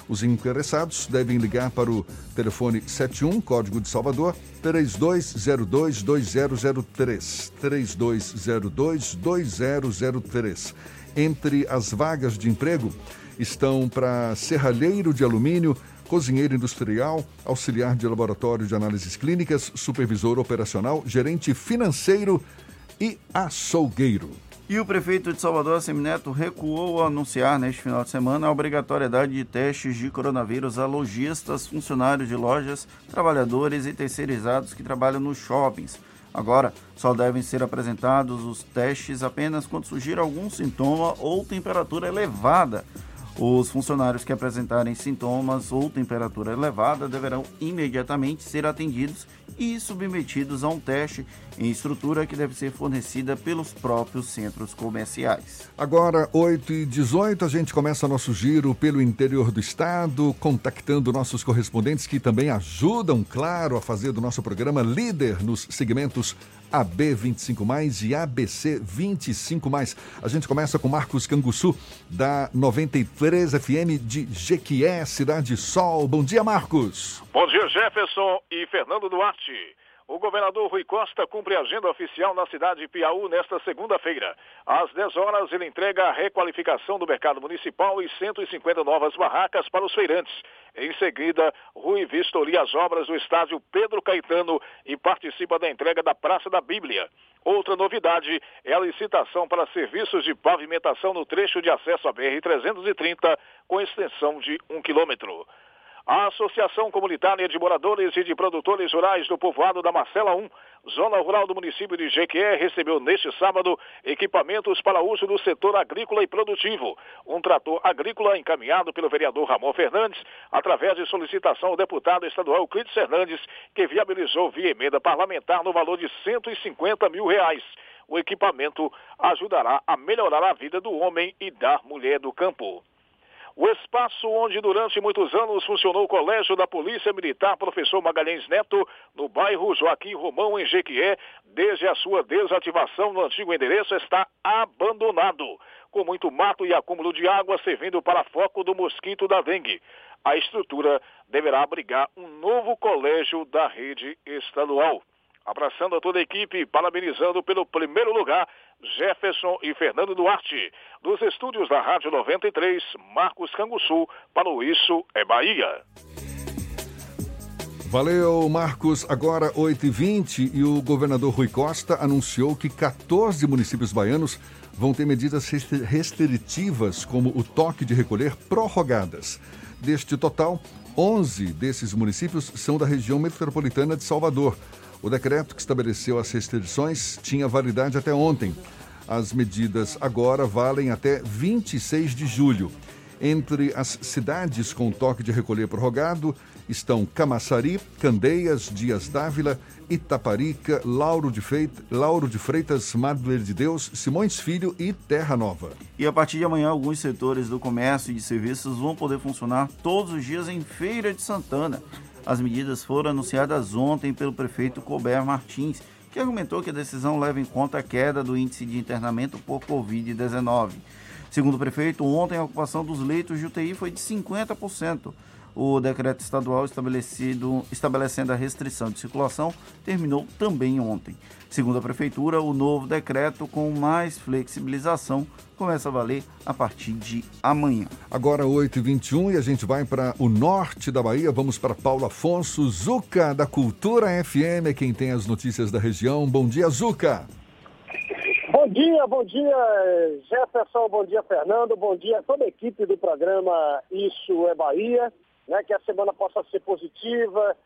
Os interessados devem ligar para o telefone 71, código de Salvador, 3202-2003. 3202-2003. Entre as vagas de emprego estão para serralheiro de alumínio, cozinheiro industrial, auxiliar de laboratório de análises clínicas, supervisor operacional, gerente financeiro e açougueiro. E o prefeito de Salvador, Semineto, recuou ao anunciar neste final de semana a obrigatoriedade de testes de coronavírus a lojistas, funcionários de lojas, trabalhadores e terceirizados que trabalham nos shoppings. Agora, só devem ser apresentados os testes apenas quando surgir algum sintoma ou temperatura elevada os funcionários que apresentarem sintomas ou temperatura elevada deverão imediatamente ser atendidos e submetidos a um teste em estrutura que deve ser fornecida pelos próprios centros comerciais. Agora, 8 e 18 a gente começa nosso giro pelo interior do estado, contactando nossos correspondentes que também ajudam, claro, a fazer do nosso programa líder nos segmentos AB25+, e ABC25+. A gente começa com Marcos Canguçu, da 93 FM de Jequié, Cidade Sol. Bom dia, Marcos. Bom dia, Jefferson e Fernando Duarte. O governador Rui Costa cumpre a agenda oficial na cidade de Piauí nesta segunda-feira. Às 10 horas, ele entrega a requalificação do mercado municipal e 150 novas barracas para os feirantes. Em seguida, Rui vistoria as obras do estádio Pedro Caetano e participa da entrega da Praça da Bíblia. Outra novidade é a licitação para serviços de pavimentação no trecho de acesso à BR-330, com extensão de um quilômetro. A Associação Comunitária de Moradores e de Produtores Rurais do Povoado da Marcela 1, Zona Rural do município de Jequié, recebeu neste sábado equipamentos para uso do setor agrícola e produtivo. Um trator agrícola encaminhado pelo vereador Ramon Fernandes, através de solicitação ao deputado estadual Euclides Fernandes, que viabilizou via emenda parlamentar no valor de 150 mil reais. O equipamento ajudará a melhorar a vida do homem e da mulher do campo. O espaço onde durante muitos anos funcionou o Colégio da Polícia Militar Professor Magalhães Neto, no bairro Joaquim Romão, em Jequié, desde a sua desativação no antigo endereço, está abandonado, com muito mato e acúmulo de água servindo para foco do mosquito da dengue. A estrutura deverá abrigar um novo colégio da rede estadual abraçando a toda a equipe, parabenizando pelo primeiro lugar Jefferson e Fernando Duarte. Dos estúdios da Rádio 93, Marcos Canguçu, para o Isso é Bahia. Valeu, Marcos. Agora 8h20 e o governador Rui Costa anunciou que 14 municípios baianos vão ter medidas restritivas, como o toque de recolher, prorrogadas. Deste total, 11 desses municípios são da região metropolitana de Salvador. O decreto que estabeleceu as restrições tinha validade até ontem. As medidas agora valem até 26 de julho. Entre as cidades com toque de recolher prorrogado estão Camaçari, Candeias, Dias Dávila, Itaparica, Lauro de, Freitas, Lauro de Freitas, Madre de Deus, Simões Filho e Terra Nova. E a partir de amanhã, alguns setores do comércio e de serviços vão poder funcionar todos os dias em Feira de Santana. As medidas foram anunciadas ontem pelo prefeito Colbert Martins, que argumentou que a decisão leva em conta a queda do índice de internamento por Covid-19. Segundo o prefeito, ontem a ocupação dos leitos de UTI foi de 50%. O decreto estadual estabelecido, estabelecendo a restrição de circulação terminou também ontem. Segundo a Prefeitura, o novo decreto, com mais flexibilização, começa a valer a partir de amanhã. Agora 8h21 e a gente vai para o norte da Bahia. Vamos para Paulo Afonso, Zuca, da Cultura FM, é quem tem as notícias da região. Bom dia, Zuca. Bom Bom dia, bom dia Jefferson, bom dia Fernando, bom dia a toda a equipe do programa Isso é Bahia, né, que a semana possa ser positiva,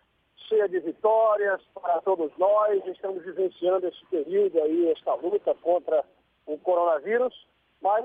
cheia de vitórias para todos nós, estamos vivenciando esse período aí, esta luta contra o coronavírus, mas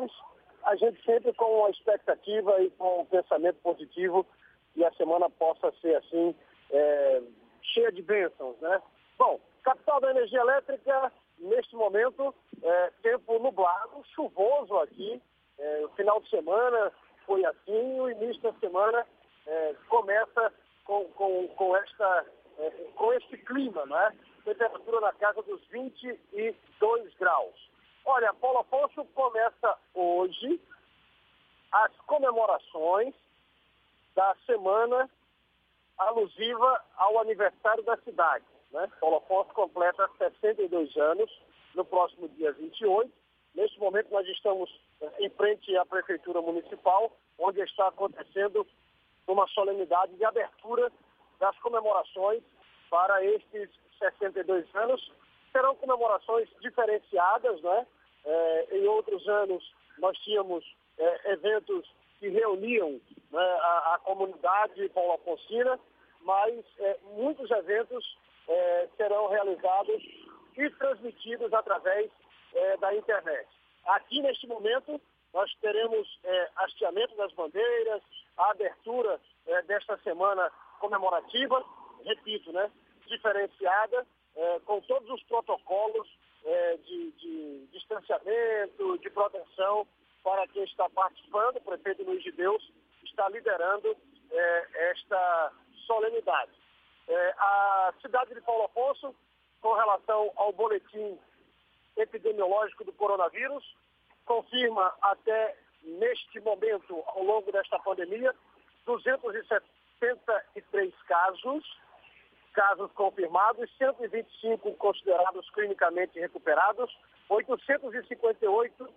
a gente sempre com a expectativa e com o pensamento positivo que a semana possa ser assim, é, cheia de bênçãos, né? Bom, capital da energia elétrica, neste momento, é, tempo nublado, chuvoso aqui. É, o final de semana foi assim, o início da semana é, começa com, com, com, esta, é, com este clima, né? Temperatura na casa dos 22 graus. Olha, Paulo Afonso começa hoje as comemorações da semana alusiva ao aniversário da cidade. Né? Paulo Afonso completa 62 anos no próximo dia 28. Neste momento nós estamos eh, em frente à Prefeitura Municipal, onde está acontecendo uma solenidade de abertura das comemorações para estes 62 anos. Serão comemorações diferenciadas, né? É, em outros anos nós tínhamos é, eventos que reuniam né, a, a, comunidade Paulo Afonsina, mas é, muitos eventos serão realizados e transmitidos através da internet. Aqui neste momento nós teremos hasteamento das bandeiras, a abertura desta semana comemorativa, repito, né, diferenciada, com todos os protocolos é, de, de, distanciamento, de proteção para quem está participando. O prefeito Luiz de Deus está liderando é, esta solenidade. É, a cidade de Paulo Afonso, com relação ao boletim epidemiológico do coronavírus, confirma até neste momento, ao longo desta pandemia, 273 casos casos confirmados, 125 considerados clinicamente recuperados, 858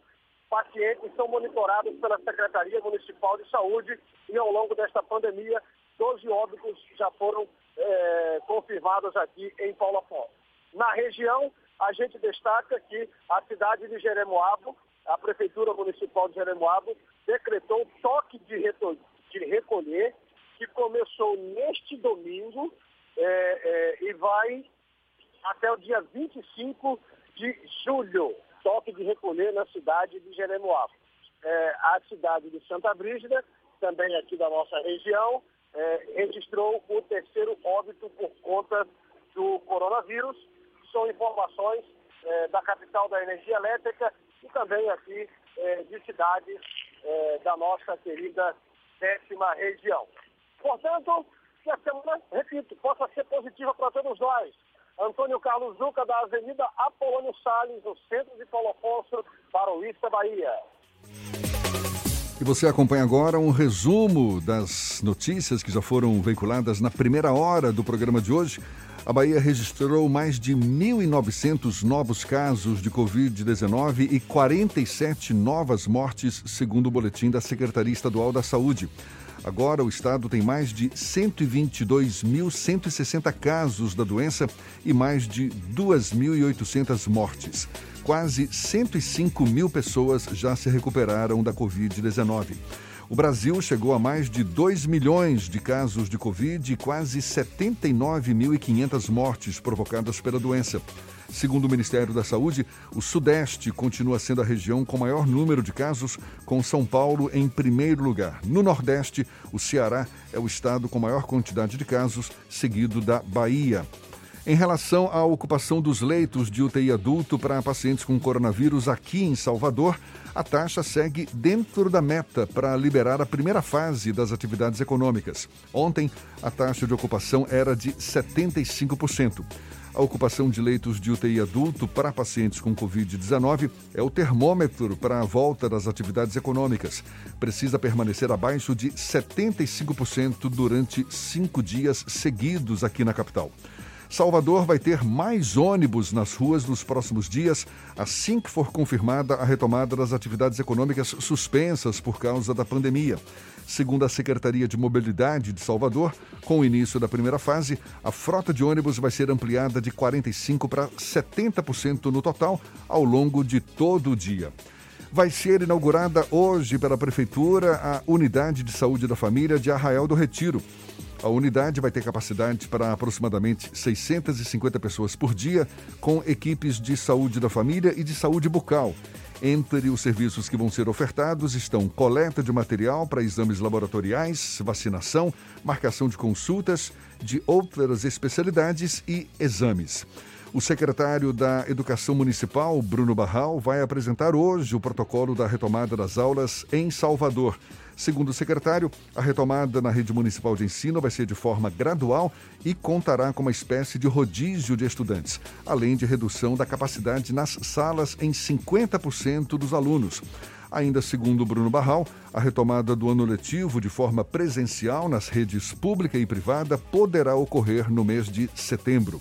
pacientes são monitorados pela Secretaria Municipal de Saúde e ao longo desta pandemia, 12 óbitos já foram é, confirmados aqui em Paulo Afonso. Na região, a gente destaca que a cidade de Jeremoabo, a Prefeitura Municipal de Jeremoabo, decretou toque de, de recolher que começou neste domingo é, é, e vai até o dia 25 de julho, toque de recolher na cidade de Jeremoabo. É, a cidade de Santa Brígida, também aqui da nossa região, é, registrou o terceiro óbito por conta do coronavírus. São informações é, da capital da energia elétrica e também aqui é, de cidades da nossa querida décima região. Portanto, que a semana, repito, possa ser positiva para todos nós. Antônio Carlos Zuca, da Avenida Apolônio Salles, no centro de Paulo Afonso, para o Ista Bahia. E você acompanha agora um resumo das notícias que já foram veiculadas na primeira hora do programa de hoje. A Bahia registrou mais de 1.900 novos casos de Covid-19 e 47 novas mortes, segundo o boletim da Secretaria Estadual da Saúde. Agora, o estado tem mais de 122.160 casos da doença e mais de 2.800 mortes. Quase 105 mil pessoas já se recuperaram da Covid-19. O Brasil chegou a mais de 2 milhões de casos de Covid e quase 79.500 mortes provocadas pela doença. Segundo o Ministério da Saúde, o Sudeste continua sendo a região com maior número de casos, com São Paulo em primeiro lugar. No Nordeste, o Ceará é o estado com maior quantidade de casos, seguido da Bahia. Em relação à ocupação dos leitos de UTI adulto para pacientes com coronavírus aqui em Salvador, a taxa segue dentro da meta para liberar a primeira fase das atividades econômicas. Ontem, a taxa de ocupação era de 75%. A ocupação de leitos de UTI adulto para pacientes com Covid-19 é o termômetro para a volta das atividades econômicas. Precisa permanecer abaixo de 75% durante cinco dias seguidos aqui na capital. Salvador vai ter mais ônibus nas ruas nos próximos dias, assim que for confirmada a retomada das atividades econômicas suspensas por causa da pandemia. Segundo a Secretaria de Mobilidade de Salvador, com o início da primeira fase, a frota de ônibus vai ser ampliada de 45% para 70% no total ao longo de todo o dia. Vai ser inaugurada hoje pela Prefeitura a Unidade de Saúde da Família de Arraial do Retiro. A unidade vai ter capacidade para aproximadamente 650 pessoas por dia, com equipes de saúde da família e de saúde bucal. Entre os serviços que vão ser ofertados estão coleta de material para exames laboratoriais, vacinação, marcação de consultas de outras especialidades e exames. O secretário da Educação Municipal, Bruno Barral, vai apresentar hoje o protocolo da retomada das aulas em Salvador. Segundo o secretário, a retomada na rede municipal de ensino vai ser de forma gradual e contará com uma espécie de rodízio de estudantes, além de redução da capacidade nas salas em 50% dos alunos. Ainda segundo Bruno Barral, a retomada do ano letivo de forma presencial nas redes pública e privada poderá ocorrer no mês de setembro.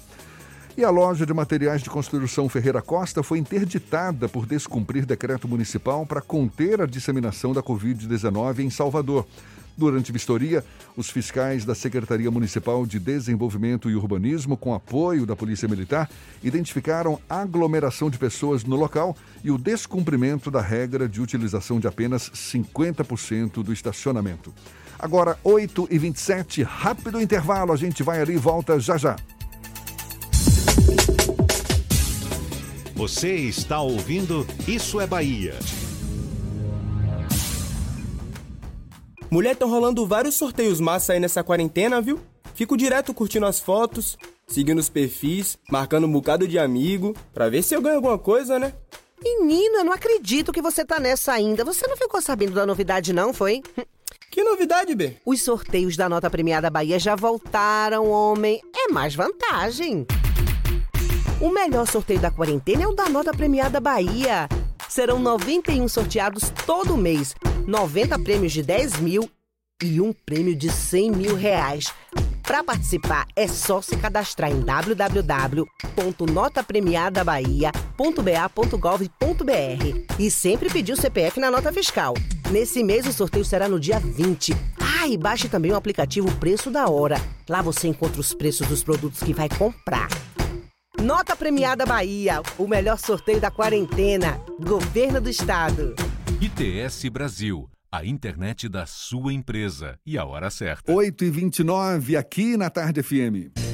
E a loja de materiais de construção Ferreira Costa foi interditada por descumprir decreto municipal para conter a disseminação da Covid-19 em Salvador. Durante vistoria, os fiscais da Secretaria Municipal de Desenvolvimento e Urbanismo, com apoio da Polícia Militar, identificaram aglomeração de pessoas no local e o descumprimento da regra de utilização de apenas 50% do estacionamento. Agora, 8h27, rápido intervalo, a gente vai ali e volta já já. Você está ouvindo Isso é Bahia. Mulher, estão rolando vários sorteios massa aí nessa quarentena, viu? Fico direto curtindo as fotos, seguindo os perfis, marcando um bocado de amigo, pra ver se eu ganho alguma coisa, né? Menina, não acredito que você tá nessa ainda. Você não ficou sabendo da novidade, não, foi? Que novidade, B? Os sorteios da nota premiada Bahia já voltaram, homem. É mais vantagem. O melhor sorteio da quarentena é o da nota premiada Bahia. Serão 91 sorteados todo mês, 90 prêmios de 10 mil e um prêmio de 100 mil reais. Para participar é só se cadastrar em www.notapremiadabahia.ba.gov.br e sempre pedir o CPF na nota fiscal. Nesse mês o sorteio será no dia 20. Ah, e baixe também o aplicativo Preço da Hora. Lá você encontra os preços dos produtos que vai comprar. Nota Premiada Bahia, o melhor sorteio da quarentena. Governo do Estado. ITS Brasil, a internet da sua empresa. E a hora certa. 8 e 29 aqui na Tarde FM.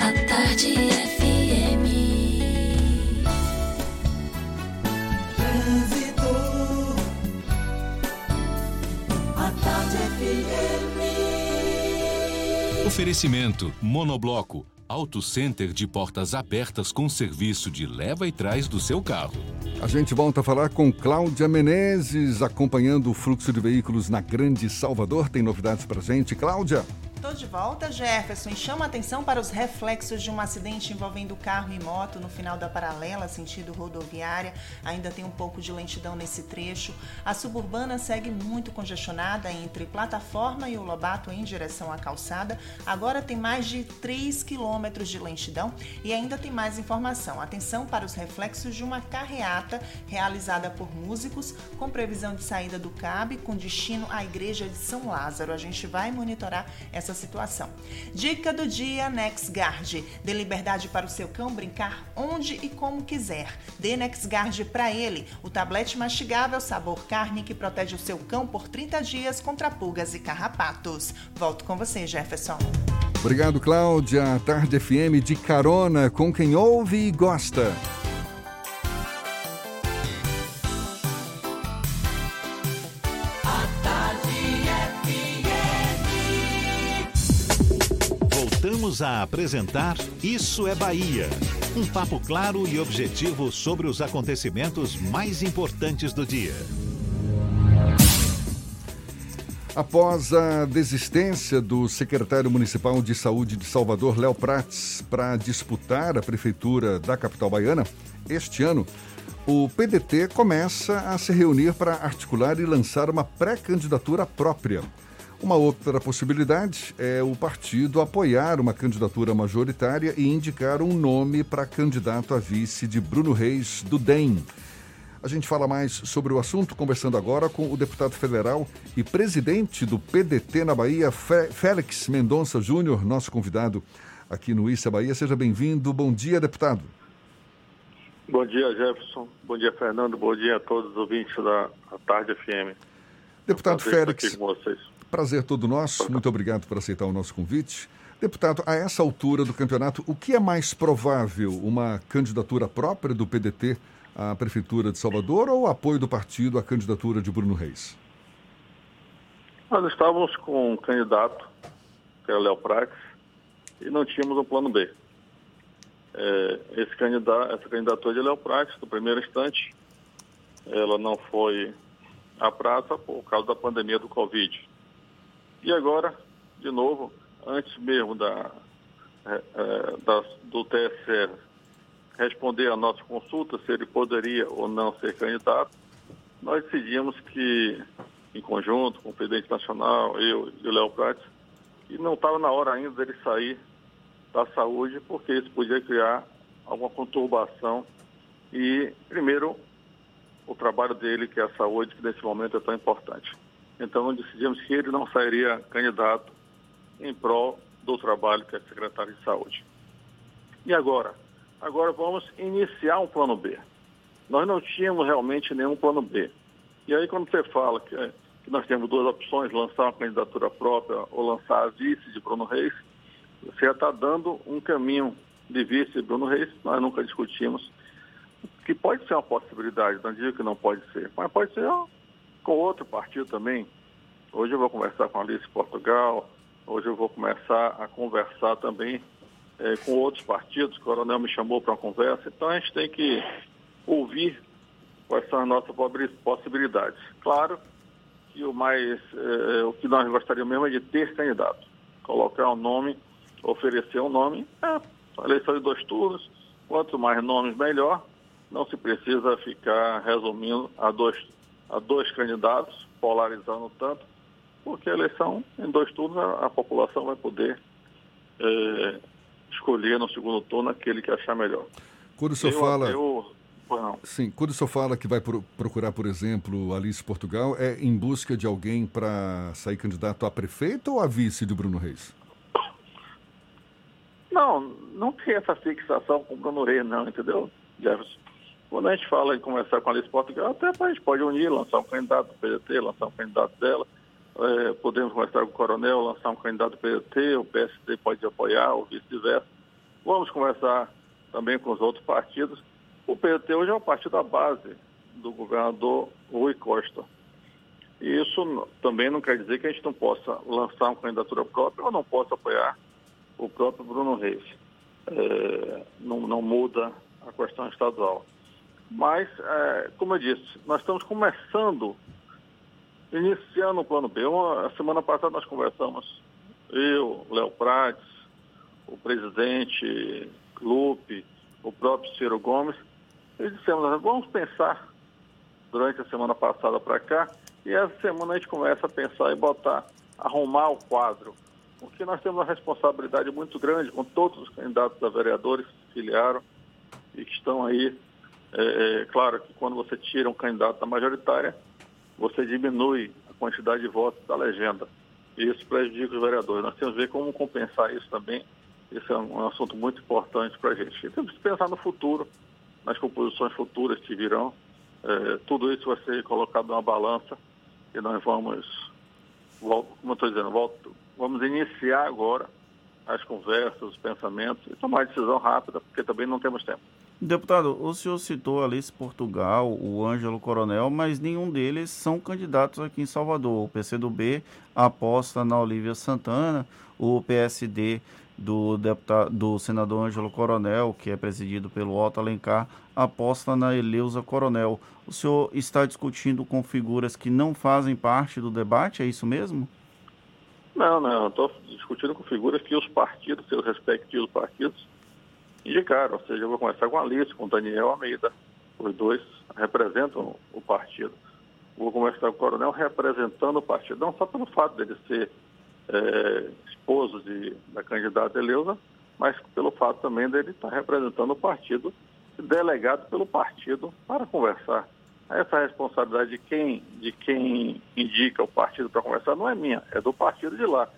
A Tarde FM. Trânsito. A Tarde FM. Oferecimento Monobloco. Auto Center de portas abertas com serviço de leva e trás do seu carro. A gente volta a falar com Cláudia Menezes, acompanhando o fluxo de veículos na Grande Salvador. Tem novidades pra gente, Cláudia? Tô de volta, Jefferson, e chama atenção para os reflexos de um acidente envolvendo carro e moto no final da paralela, sentido rodoviária. Ainda tem um pouco de lentidão nesse trecho. A suburbana segue muito congestionada entre plataforma e o Lobato em direção à calçada. Agora tem mais de 3 quilômetros de lentidão e ainda tem mais informação. Atenção para os reflexos de uma carreata realizada por músicos com previsão de saída do CAB com destino à Igreja de São Lázaro. A gente vai monitorar essa situação. Dica do dia NexGuard. Dê liberdade para o seu cão brincar onde e como quiser. Dê NexGuard para ele, o tablete mastigável sabor carne que protege o seu cão por 30 dias contra pulgas e carrapatos. Volto com você, Jefferson. Obrigado, Cláudia. Tarde FM de carona com quem ouve e gosta. Voltamos a apresentar Isso é Bahia. Um papo claro e objetivo sobre os acontecimentos mais importantes do dia. Após a desistência do secretário municipal de saúde de Salvador, Léo Prates, para disputar a prefeitura da capital baiana, este ano, o PDT começa a se reunir para articular e lançar uma pré-candidatura própria. Uma outra possibilidade é o partido apoiar uma candidatura majoritária e indicar um nome para candidato a vice de Bruno Reis do DEM. A gente fala mais sobre o assunto conversando agora com o deputado federal e presidente do PDT na Bahia, Félix Mendonça Júnior, nosso convidado aqui no Issa Bahia. Seja bem-vindo. Bom dia, deputado. Bom dia, Jefferson. Bom dia, Fernando. Bom dia a todos os ouvintes da Tarde FM. Deputado é Félix, prazer todo nosso. Muito obrigado por aceitar o nosso convite. Deputado, a essa altura do campeonato, o que é mais provável? Uma candidatura própria do PDT à Prefeitura de Salvador ou o apoio do partido à candidatura de Bruno Reis? Nós estávamos com um candidato, que era Léo Prates, e não tínhamos um plano B. É, esse candidato, essa candidatura de Léo Prates, no primeiro instante, ela não foi à praça por causa da pandemia do Covid. E agora, de novo, antes mesmo da, é, é da do TSE responder à nossa consulta se ele poderia ou não ser candidato, nós decidimos que, em conjunto com o presidente nacional, eu e o Léo Prates, que não estava na hora ainda dele sair da saúde, porque isso podia criar alguma conturbação e, primeiro, o trabalho dele, que é a saúde, que nesse momento é tão importante. Então, decidimos que ele não sairia candidato em prol do trabalho que é secretário de saúde. E agora? Agora vamos iniciar um plano B. Nós não tínhamos realmente nenhum plano B. E aí quando você fala que, é, que nós temos duas opções, lançar uma candidatura própria ou lançar a vice de Bruno Reis, você já está dando um caminho de vice de Bruno Reis, nós nunca discutimos, que pode ser uma possibilidade, não digo que não pode ser, mas pode ser com outro partido também. Hoje eu vou conversar com a Alice Portugal, hoje eu vou começar a conversar também é, com outros partidos, o coronel me chamou para uma conversa, então a gente tem que ouvir quais são as nossas possibilidades. Claro que o mais, é, o que nós gostaríamos mesmo é de ter candidato, colocar um nome, oferecer um nome, é, eleição de dois turnos, quanto mais nomes melhor, não se precisa ficar resumindo a dois, a dois candidatos, polarizando tanto, porque a eleição em dois turnos a, a população vai poder é, escolher no segundo turno aquele que achar melhor. Quando o senhor eu, fala. Eu, Sim, quando o senhor fala que vai procurar, por exemplo, Alice Portugal, é em busca de alguém para sair candidato a prefeito ou a vice de Bruno Reis? Não, não tem essa fixação com o Bruno Reis, não, entendeu, Jefferson? Quando a gente fala em conversar com a Alice Portugal, até a gente pode unir, lançar um candidato do PDT, lançar um candidato dela. É, podemos conversar com o coronel, lançar um candidato do PDT, o PSD pode apoiar, ou vice-versa. Vamos conversar também com os outros partidos. O PDT hoje é o partido da base do governador Rui Costa. E isso também não quer dizer que a gente não possa lançar uma candidatura própria ou não possa apoiar o próprio Bruno Reis. É, não, não, muda a questão estadual. Mas, é, como eu disse, nós estamos começando iniciando o plano B. Uma, a semana passada nós conversamos, eu, Léo Prates, o presidente Lupe, o próprio Ciro Gomes, e dissemos, vamos pensar durante a semana passada para cá, e essa semana a gente começa a pensar e botar, arrumar o quadro. Porque nós temos uma responsabilidade muito grande com todos os candidatos a vereadores que se filiaram e que estão aí. É, é, claro que quando você tira um candidato da majoritária, você diminui a quantidade de votos da legenda. E isso prejudica os vereadores. Nós temos que ver como compensar isso também. Esse é um assunto muito importante para a gente. E temos que pensar no futuro, nas composições futuras que virão. É, tudo isso vai ser colocado numa balança e nós vamos, como eu estou dizendo, volto, vamos iniciar agora as conversas, os pensamentos e tomar decisão rápida, porque também não temos tempo. Deputado, o senhor citou Alice Portugal, o Ângelo Coronel, mas nenhum deles são candidatos aqui em Salvador. O PCdoB aposta na Olívia Santana, o PSD do, deputado, do senador Ângelo Coronel, que é presidido pelo Otto Alencar, aposta na Eleusa Coronel. O senhor está discutindo com figuras que não fazem parte do debate, é isso mesmo? Não, não, estou discutindo com figuras que os partidos, seus respectivos partidos, indicaram. Ou seja, eu vou começar com a Alice, com o Daniel Almeida. Os dois representam o partido. Vou começar com o Coronel representando o partido, não só pelo fato dele ser é, esposo de, da candidata Eleusa, mas pelo fato também dele estar representando o partido, delegado pelo partido para conversar. Essa responsabilidade de quem, de quem indica o partido para conversar não é minha, é do partido de lá.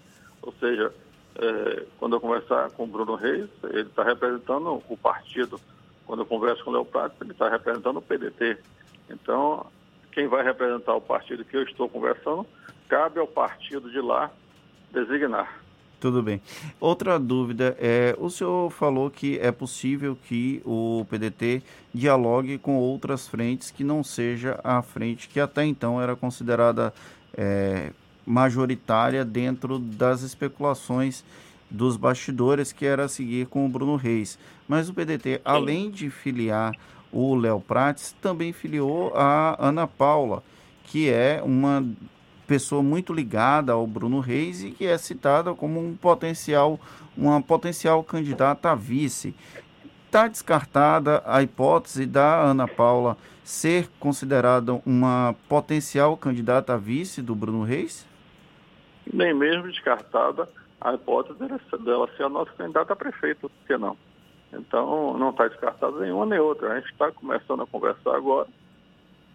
Ou seja, é, quando eu conversar com o Bruno Reis, ele está representando o partido. Quando eu converso com o Léo Prato, ele está representando o PDT. Então, quem vai representar o partido que eu estou conversando, cabe ao partido de lá designar. Tudo bem. Outra dúvida é, o senhor falou que é possível que o PDT dialogue com outras frentes que não seja a frente que até então era considerada é, majoritária dentro das especulações dos bastidores, que era seguir com o Bruno Reis. Mas o PDT, além de filiar o Léo Prates, também filiou a Ana Paula, que é uma pessoa muito ligada ao Bruno Reis e que é citada como um potencial, uma potencial candidata a vice. Está descartada a hipótese da Ana Paula ser considerada uma potencial candidata a vice do Bruno Reis? Nem mesmo descartada a hipótese dela ser a nossa candidata a prefeito, por que não? Então, não está descartada nenhuma nem outra. A gente está começando a conversar agora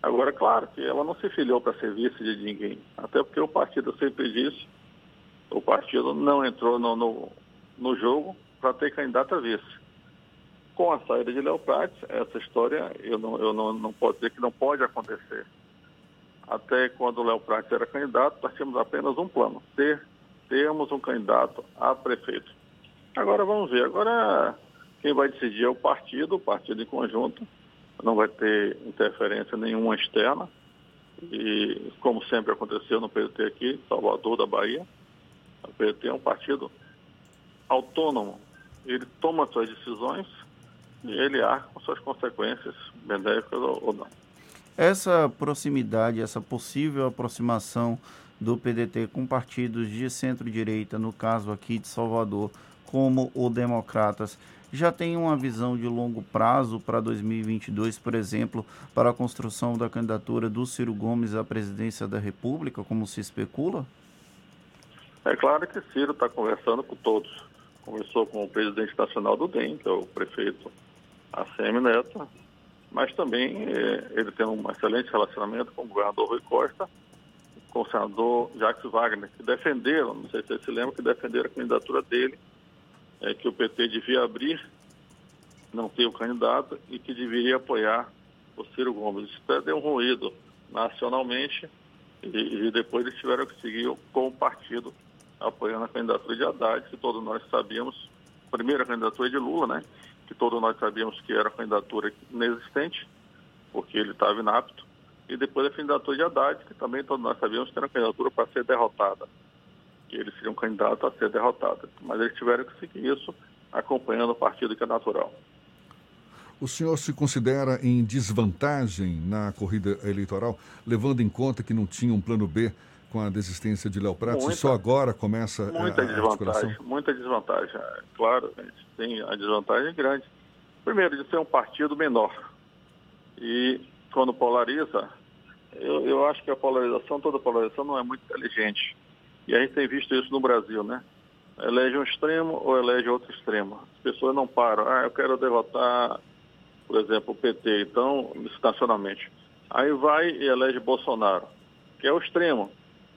Agora, claro que ela não se filiou para serviço de ninguém, até porque o partido sempre disse, o partido não entrou no, no, no jogo para ter candidato a vice. Com a saída de Léo essa história eu não, eu não, não posso dizer que não pode acontecer. Até quando o Léo Prates era candidato, nós tínhamos apenas um plano, ter, termos um candidato a prefeito. Agora vamos ver, agora quem vai decidir é o partido, o partido em conjunto, não vai ter interferência nenhuma externa. E, como sempre aconteceu no PDT aqui, Salvador da Bahia, o PDT é um partido autônomo. Ele toma suas decisões e ele arca com suas consequências benéficas ou não. Essa proximidade, essa possível aproximação do PDT com partidos de centro-direita, no caso aqui de Salvador, como o Democratas, já tem uma visão de longo prazo para 2022, por exemplo, para a construção da candidatura do Ciro Gomes à presidência da República, como se especula? É claro que Ciro está conversando com todos. Conversou com o presidente nacional do DEM, que é o prefeito ACM Neto, mas também é, ele tem um excelente relacionamento com o governador Rui Costa, com o senador Jacques Wagner, que defenderam, não sei se você se lembra, que defenderam a candidatura dele é, que o PT devia abrir, não ter o candidato e que deveria apoiar o Ciro Gomes. Isso até deu um ruído nacionalmente e, e, depois eles tiveram que seguir com o partido apoiando a candidatura de Haddad, que todos nós sabíamos, primeira candidatura de Lula, né? Que todos nós sabíamos que era candidatura inexistente, porque ele estava inapto, e depois a candidatura de Haddad, que também todos nós sabíamos que era candidatura para ser derrotada que eles seriam candidatos a ser derrotados. Mas eles tiveram que seguir isso acompanhando o partido que é natural. O senhor se considera em desvantagem na corrida eleitoral, levando em conta que não tinha um plano B com a desistência de Léo Prates muita, e só agora começa muita a, a desvantagem, Muita desvantagem. É, claro, a gente tem a desvantagem grande. Primeiro, de ser um partido menor. E quando polariza, eu, eu acho que a polarização, toda polarização não é muito inteligente. E a gente tem visto isso no Brasil, né? Elege um extremo ou elege outro extremo. As pessoas não param. Ah, eu quero derrotar, por exemplo, o PT, então, nacionalmente. Aí vai e elege Bolsonaro, que é o extremo.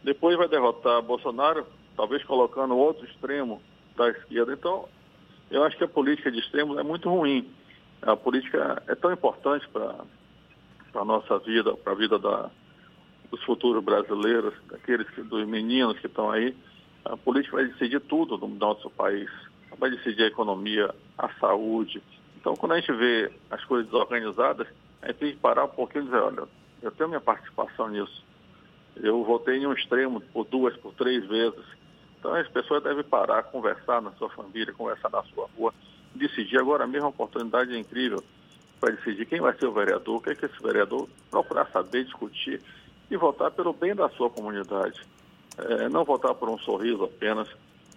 Depois vai derrotar Bolsonaro, talvez colocando outro extremo da esquerda. Então, eu acho que a política de extremos é muito ruim. A política é tão importante para a nossa vida, para a vida da, dos futuros brasileiros, daqueles que, dos meninos que estão aí. A política vai decidir tudo no nosso país. Vai decidir a economia, a saúde. Então, quando a gente vê as coisas desorganizadas, a gente tem que parar um pouquinho e dizer, olha, eu tenho minha participação nisso. Eu votei em um extremo por duas, por três vezes. Então as pessoas devem parar, conversar na sua família, conversar na sua rua, decidir. Agora mesmo a oportunidade é incrível para decidir quem vai ser o vereador, o que é que esse vereador procurar saber, discutir e votar pelo bem da sua comunidade. É, não votar por um sorriso apenas.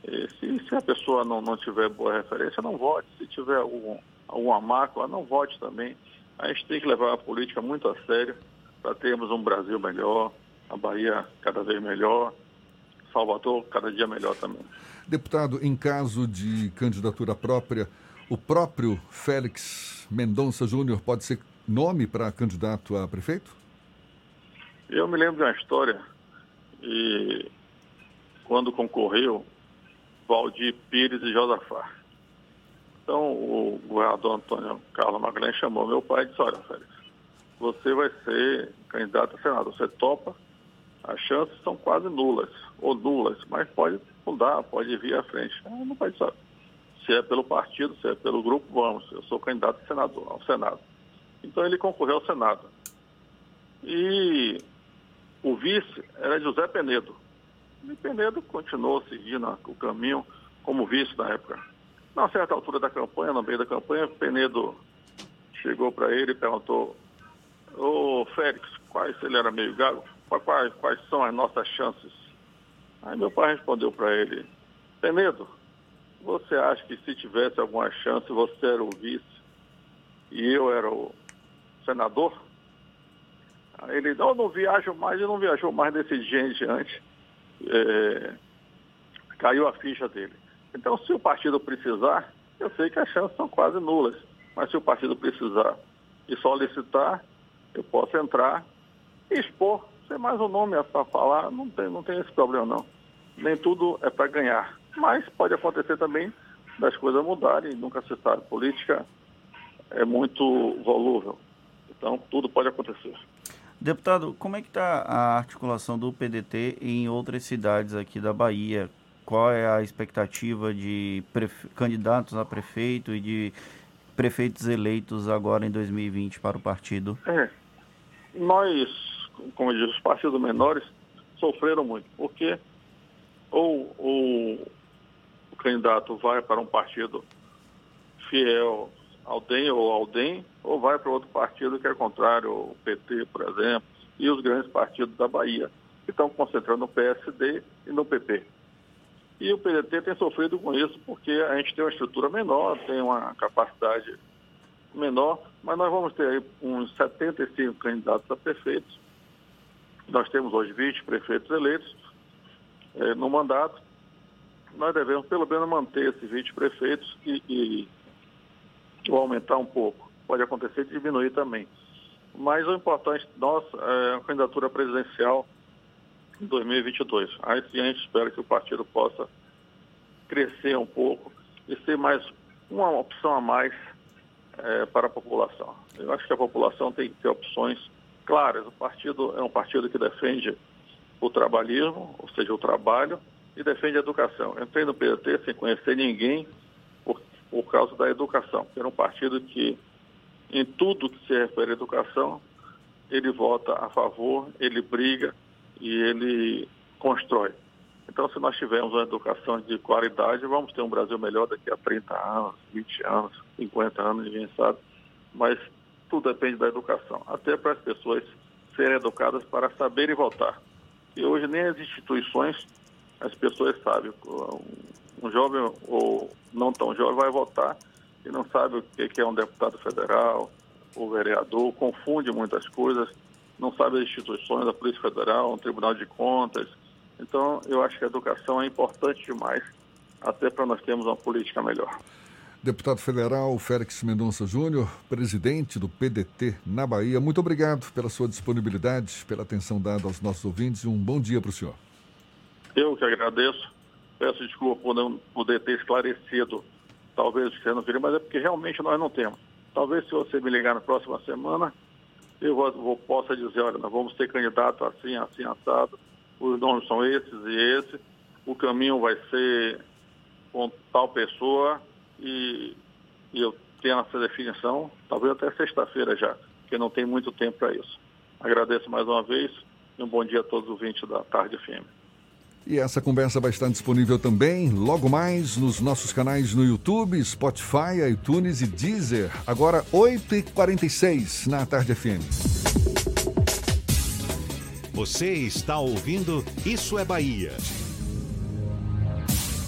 E se, se, a pessoa não, não tiver boa referência, não vote. Se tiver algum, alguma mácula, não vote também. A gente tem que levar a política muito a sério para termos um Brasil melhor, a Bahia cada vez melhor, Salvador cada dia melhor também. Deputado, em caso de candidatura própria, o próprio Félix Mendonça Júnior pode ser nome para candidato a prefeito? Eu me lembro de uma história, e quando concorreu Valdir Pires e Josafá. Então o governador Antônio Carlos Magalhães chamou meu pai e disse, olha, Félix, você vai ser candidato a senador, você topa? As chances são quase nulas, ou nulas, mas pode mudar, pode vir à frente. Não pode saber. Se é pelo partido, se é pelo grupo, vamos. Eu sou candidato a senador, ao Senado. Então ele concorreu ao Senado. E o vice era José Penedo. E Penedo continuou seguindo o caminho como vice na época. Na certa altura da campanha, no meio da campanha, Penedo chegou para ele e perguntou: Ô Félix, quais, ele era meio gago, quais, quais são as nossas chances? Aí meu pai respondeu para ele: Penedo, você acha que se tivesse alguma chance, você era o vice e eu era o senador? Aí ele, não, não viajo mais, e não viajou mais desse dia em diante. É, caiu a ficha dele. Então, se o partido precisar, eu sei que as chances são quase nulas, mas se o partido precisar e solicitar, eu posso entrar e expor. Ser mais um nome para falar, não tem, não tem esse problema não. Nem tudo é para ganhar. Mas pode acontecer também das coisas mudarem, nunca se sabe. Política é muito volúvel. Então, tudo pode acontecer. Deputado, como é que está a articulação do PDT em outras cidades aqui da Bahia? Qual é a expectativa de candidatos a prefeito e de prefeitos eleitos agora em 2020 para o partido? É, nós, como eu disse, os partidos menores sofreram muito, porque ou, ou o candidato vai para um partido fiel ao DEM ou ao DEM, ou vai para outro partido que é contrário, o PT, por exemplo, e os grandes partidos da Bahia, que estão concentrando no PSD e no PP. E o PDT tem sofrido com isso porque a gente tem uma estrutura menor, tem uma capacidade menor, mas nós vamos ter aí uns 75 candidatos a prefeitos. Nós temos hoje 20 prefeitos eleitos eh, no mandato. Nós devemos pelo menos manter esses 20 prefeitos e, e ou aumentar um pouco. Pode acontecer de diminuir também. Mas o importante nosso é a candidatura presidencial em 2022. Aí sim a gente espera que o partido possa crescer um pouco e ser mais uma opção a mais é, para a população. Eu acho que a população tem que ter opções claras. O partido é um partido que defende o trabalhismo, ou seja, o trabalho, e defende a educação. entrei no PDT sem conhecer ninguém por, por causa da educação, era um partido que, em tudo que se refere à educação, ele vota a favor, ele briga e ele constrói. Então, se nós tivermos uma educação de qualidade, vamos ter um Brasil melhor daqui a 30 anos, 20 anos, 50 anos, ninguém sabe. Mas tudo depende da educação, até para as pessoas serem educadas para saberem votar. E hoje nem as instituições, as pessoas sabem. Um jovem ou não tão jovem vai votar e não sabe o que é um deputado federal, ou vereador, confunde muitas coisas, não sabe as instituições, a Polícia Federal, o Tribunal de Contas. Então, eu acho que a educação é importante demais, até para nós termos uma política melhor. Deputado federal Félix Mendonça Júnior, presidente do PDT na Bahia, muito obrigado pela sua disponibilidade, pela atenção dada aos nossos ouvintes e um bom dia para o senhor. Eu que agradeço. Peço desculpa por não poder ter esclarecido, talvez você não queria, mas é porque realmente nós não temos. Talvez se você me ligar na próxima semana, eu vou, vou, possa dizer, olha, nós vamos ter candidato assim, assim, assado, os nomes são esses e esse, o caminho vai ser com tal pessoa e, e eu tenho essa definição, talvez até sexta-feira já, porque não tem muito tempo para isso. Agradeço mais uma vez e um bom dia a todos os ouvintes da Tarde FM. E essa conversa vai estar disponível também logo mais nos nossos canais no YouTube, Spotify, iTunes e Deezer. Agora 8h46 na Tarde FM. Você está ouvindo Isso é Bahia.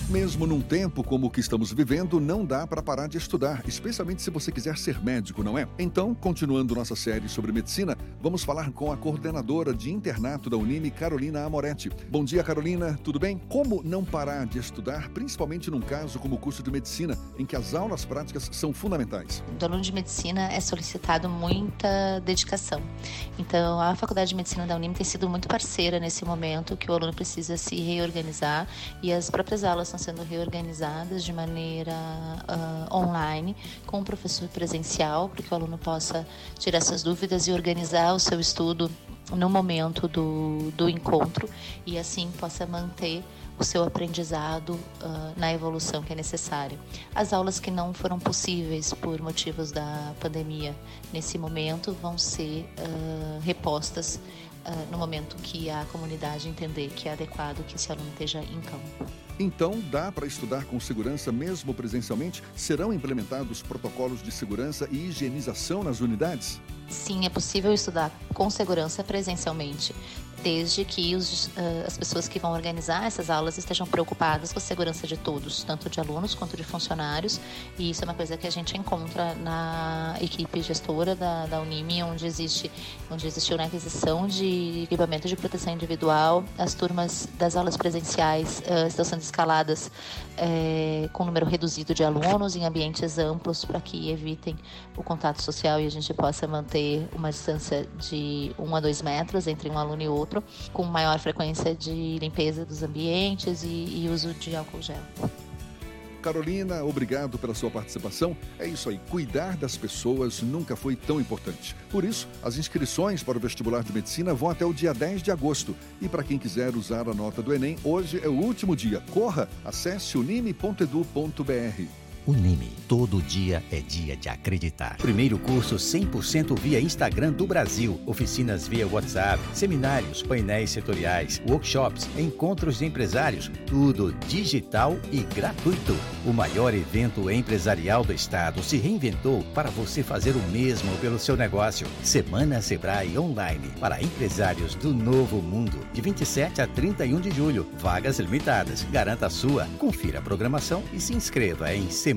Mesmo num tempo como o que estamos vivendo, não dá para parar de estudar, especialmente se você quiser ser médico, não é? Então, continuando nossa série sobre medicina, vamos falar com a coordenadora de internato da Unime, Carolina Amoretti. Bom dia, Carolina, tudo bem? Como não parar de estudar, principalmente num caso como o curso de medicina, em que as aulas práticas são fundamentais? Do aluno de medicina é solicitado muita dedicação. Então, a Faculdade de Medicina da Unime tem sido muito parceira nesse momento que o aluno precisa se reorganizar e as próprias aulas estão sendo reorganizadas de maneira uh, online, com o professor presencial, para que o aluno possa tirar suas dúvidas e organizar o seu estudo no momento do, do encontro e assim possa manter o seu aprendizado uh, na evolução que é necessária. As aulas que não foram possíveis por motivos da pandemia nesse momento vão ser uh, repostas uh, no momento que a comunidade entender que é adequado que esse aluno esteja em campo. Então, dá para estudar com segurança mesmo presencialmente? Serão implementados protocolos de segurança e higienização nas unidades? Sim, é possível estudar com segurança presencialmente, desde que os, uh, as pessoas que vão organizar essas aulas estejam preocupadas com a segurança de todos, tanto de alunos quanto de funcionários. E isso é uma coisa que a gente encontra na equipe gestora da, da Unime, onde existe, onde existiu a aquisição de equipamento de proteção individual. As turmas das aulas presenciais uh, estão sendo escaladas uh, com número reduzido de alunos em ambientes amplos para que evitem o contato social e a gente possa manter uma distância de um a dois metros entre um aluno e outro com maior frequência de limpeza dos ambientes e, e uso de álcool gel. Carolina, obrigado pela sua participação. É isso aí, cuidar das pessoas nunca foi tão importante. Por isso, as inscrições para o vestibular de medicina vão até o dia 10 de agosto. E para quem quiser usar a nota do Enem, hoje é o último dia. Corra, acesse unime.edu.br. Unime. Todo dia é dia de acreditar. Primeiro curso 100% via Instagram do Brasil. Oficinas via WhatsApp, seminários, painéis setoriais, workshops, encontros de empresários. Tudo digital e gratuito. O maior evento empresarial do estado se reinventou para você fazer o mesmo pelo seu negócio. Semana Sebrae Online para empresários do novo mundo. De 27 a 31 de julho. Vagas limitadas. Garanta a sua. Confira a programação e se inscreva em semana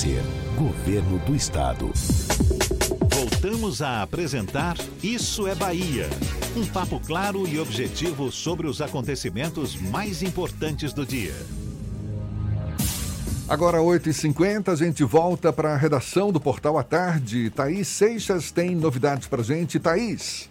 Governo do Estado. Voltamos a apresentar Isso é Bahia. Um papo claro e objetivo sobre os acontecimentos mais importantes do dia. Agora 8h50, a gente volta para a redação do Portal à Tarde. Thaís Seixas tem novidades para gente. Thaís.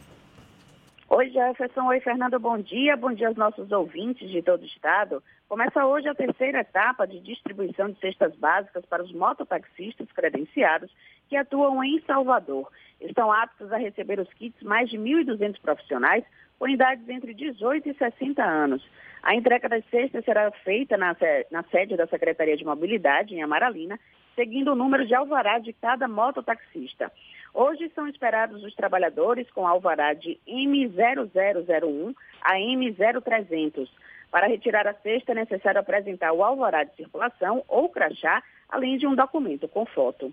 Oi, Jefferson. Oi, Fernando. Bom dia. Bom dia aos nossos ouvintes de todo o estado. Começa hoje a terceira etapa de distribuição de cestas básicas para os mototaxistas credenciados que atuam em Salvador. Estão aptos a receber os kits mais de 1.200 profissionais com idades entre 18 e 60 anos. A entrega das cestas será feita na, na sede da Secretaria de Mobilidade, em Amaralina, seguindo o número de alvará de cada mototaxista. Hoje são esperados os trabalhadores com alvará de M0001 a M0300. Para retirar a cesta é necessário apresentar o alvará de circulação ou crachá, além de um documento com foto.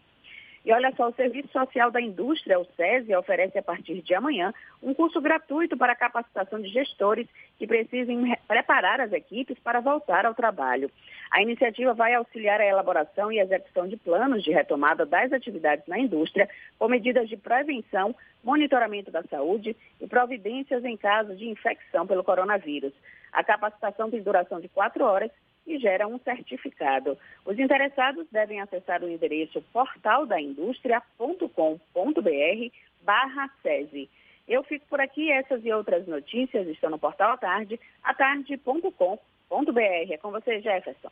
E olha só, o Serviço Social da Indústria, o SESI, oferece a partir de amanhã um curso gratuito para capacitação de gestores que precisem preparar as equipes para voltar ao trabalho. A iniciativa vai auxiliar a elaboração e execução de planos de retomada das atividades na indústria, com medidas de prevenção, monitoramento da saúde e providências em caso de infecção pelo coronavírus. A capacitação tem duração de quatro horas e gera um certificado. Os interessados devem acessar o endereço portaldaindustria.com.br barra SESI. Eu fico por aqui, essas e outras notícias estão no portal à tarde, atarde.com.br. É com você, Jefferson.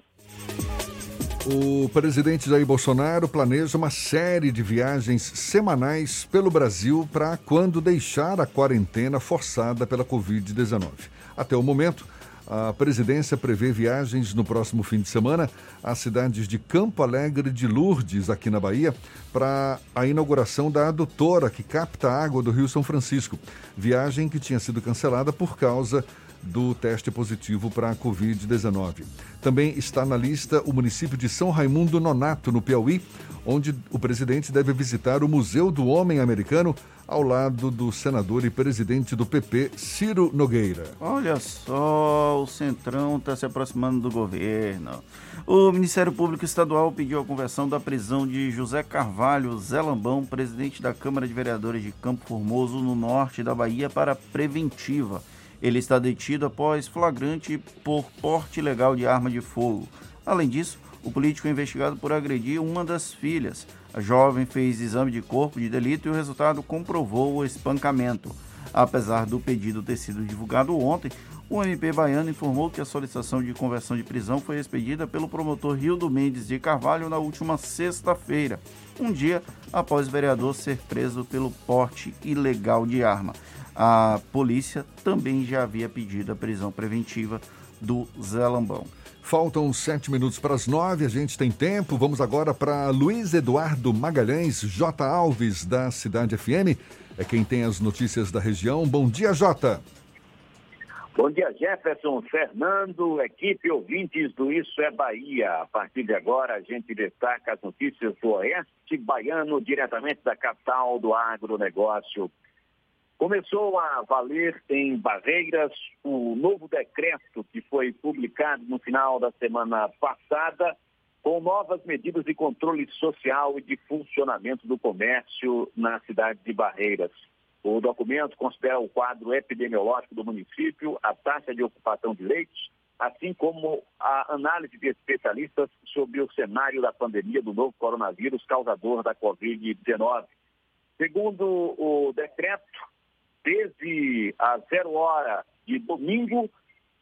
O presidente Jair Bolsonaro planeja uma série de viagens semanais pelo Brasil para quando deixar a quarentena forçada pela Covid-19. Até o momento, a presidência prevê viagens no próximo fim de semana às cidades de Campo Alegre de Lourdes, aqui na Bahia, para a inauguração da adutora que capta a água do Rio São Francisco. Viagem que tinha sido cancelada por causa do teste positivo para a Covid-19. Também está na lista o município de São Raimundo Nonato, no Piauí, onde o presidente deve visitar o Museu do Homem Americano ao lado do senador e presidente do PP, Ciro Nogueira. Olha só, o Centrão está se aproximando do governo. O Ministério Público Estadual pediu a conversão da prisão de José Carvalho Zé Lambão, presidente da Câmara de Vereadores de Campo Formoso, no norte da Bahia, para preventiva. Ele está detido após flagrante por porte ilegal de arma de fogo. Além disso, o político é investigado por agredir uma das filhas. A jovem fez exame de corpo de delito e o resultado comprovou o espancamento. Apesar do pedido ter sido divulgado ontem, o MP baiano informou que a solicitação de conversão de prisão foi expedida pelo promotor Rildo Mendes de Carvalho na última sexta-feira, um dia após o vereador ser preso pelo porte ilegal de arma. A polícia também já havia pedido a prisão preventiva do Zé Lambão. Faltam sete minutos para as nove, a gente tem tempo. Vamos agora para Luiz Eduardo Magalhães, J. Alves, da Cidade FM. É quem tem as notícias da região. Bom dia, Jota. Bom dia, Jefferson, Fernando, equipe ouvintes do Isso é Bahia. A partir de agora, a gente destaca as notícias do Oeste Baiano, diretamente da capital do agronegócio. Começou a valer em Barreiras o novo decreto que foi publicado no final da semana passada, com novas medidas de controle social e de funcionamento do comércio na cidade de Barreiras. O documento considera o quadro epidemiológico do município, a taxa de ocupação de leitos, assim como a análise de especialistas sobre o cenário da pandemia do novo coronavírus causador da Covid-19. Segundo o decreto, desde a zero hora de domingo,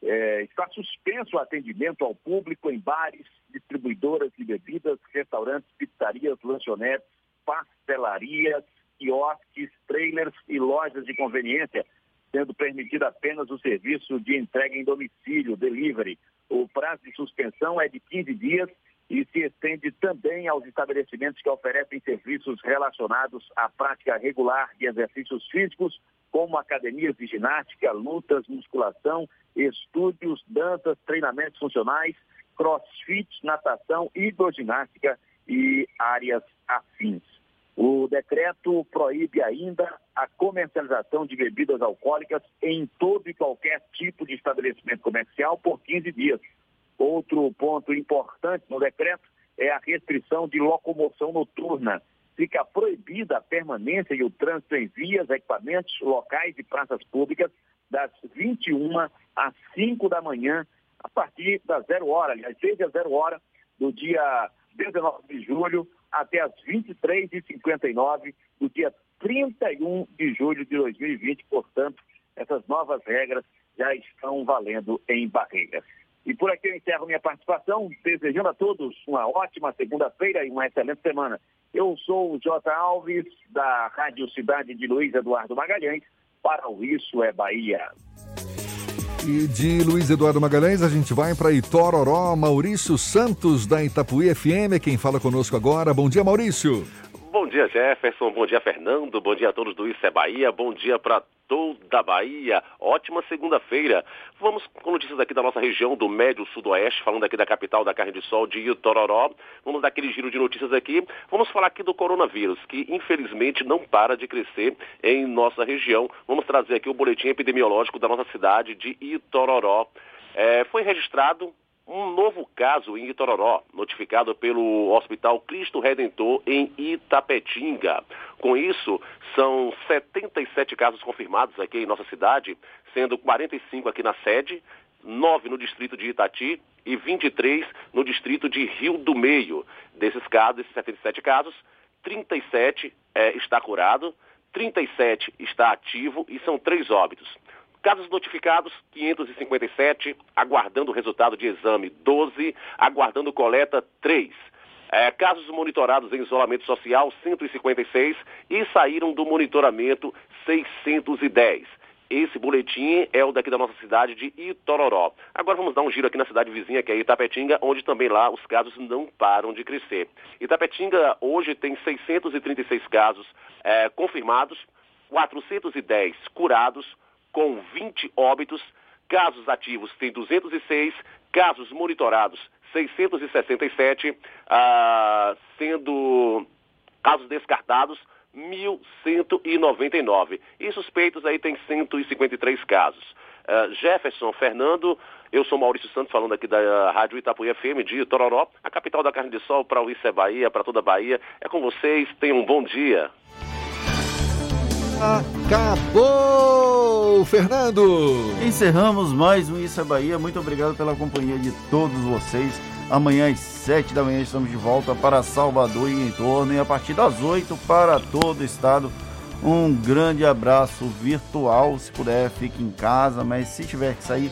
é, está suspenso o atendimento ao público em bares, distribuidoras de bebidas, restaurantes, pizzarias, lanchonetes, pastelarias, quiosques, trailers e lojas de conveniência, sendo permitido apenas o serviço de entrega em domicílio, delivery. O prazo de suspensão é de 15 dias e se estende também aos estabelecimentos que oferecem serviços relacionados à prática regular de exercícios físicos, como academias de ginástica, lutas, musculação, estúdios, danças, treinamentos funcionais, crossfit, natação, hidroginástica e áreas afins. O decreto proíbe ainda a comercialização de bebidas alcoólicas em todo e qualquer tipo de estabelecimento comercial por 15 dias. Outro ponto importante no decreto é a restrição de locomoção noturna fica proibida a permanência e o trânsito em vias, equipamentos, locais e praças públicas das 21 às 5 da manhã, a partir das zero hora, aliás, desde a zero hora do dia 19 de julho até as 23h59 do dia 31 de julho de 2020. Portanto, essas novas regras já estão valendo em Barreiras. E por aqui eu encerro minha participação, desejando a todos uma ótima segunda-feira e uma excelente semana. Eu sou o J. Alves, da Rádio Cidade de Luiz Eduardo Magalhães, para o Isso é Bahia. E de Luiz Eduardo Magalhães, a gente vai para Itororó. Maurício Santos, da Itapuí FM, quem fala conosco agora. Bom dia, Maurício. Dia, Jefferson. Bom dia, Fernando. Bom dia a todos do Isso é Bahia. Bom dia para toda a Bahia. Ótima segunda-feira. Vamos com notícias aqui da nossa região do Médio Sudoeste, falando aqui da capital da carne de sol de Itororó. Vamos dar aquele giro de notícias aqui. Vamos falar aqui do coronavírus, que infelizmente não para de crescer em nossa região. Vamos trazer aqui o boletim epidemiológico da nossa cidade de Itororó. É, foi registrado um novo caso em Itororó, notificado pelo Hospital Cristo Redentor em Itapetinga. Com isso, são 77 casos confirmados aqui em nossa cidade, sendo 45 aqui na sede, 9 no distrito de Itati e 23 no distrito de Rio do Meio. Desses casos, desses 77 casos, 37 é, está curado, 37 está ativo e são três óbitos. Casos notificados, 557, aguardando o resultado de exame, 12, aguardando coleta, 3. É, casos monitorados em isolamento social, 156, e saíram do monitoramento, 610. Esse boletim é o daqui da nossa cidade de Itororó. Agora vamos dar um giro aqui na cidade vizinha, que é Itapetinga, onde também lá os casos não param de crescer. Itapetinga hoje tem 636 casos é, confirmados, 410 curados, com 20 óbitos, casos ativos tem 206, casos monitorados 667, ah, sendo casos descartados 1.199. E suspeitos aí tem 153 casos. Uh, Jefferson, Fernando, eu sou Maurício Santos, falando aqui da Rádio Itapuí FM de Tororó, a capital da carne de sol para o Isso é Bahia, para toda a Bahia. É com vocês, tenham um bom dia. Acabou, Fernando! Encerramos mais um Isso é Bahia. Muito obrigado pela companhia de todos vocês. Amanhã às 7 da manhã estamos de volta para Salvador e em torno e a partir das 8 para todo o estado. Um grande abraço virtual. Se puder, fique em casa, mas se tiver que sair,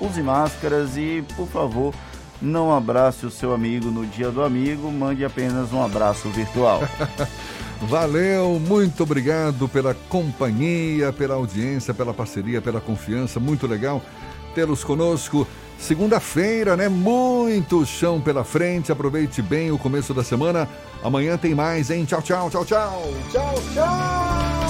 use máscaras e, por favor, não abrace o seu amigo no dia do amigo, mande apenas um abraço virtual. Valeu, muito obrigado pela companhia, pela audiência, pela parceria, pela confiança. Muito legal tê-los conosco. Segunda-feira, né? Muito chão pela frente. Aproveite bem o começo da semana. Amanhã tem mais, hein? Tchau, tchau, tchau, tchau. Tchau, tchau.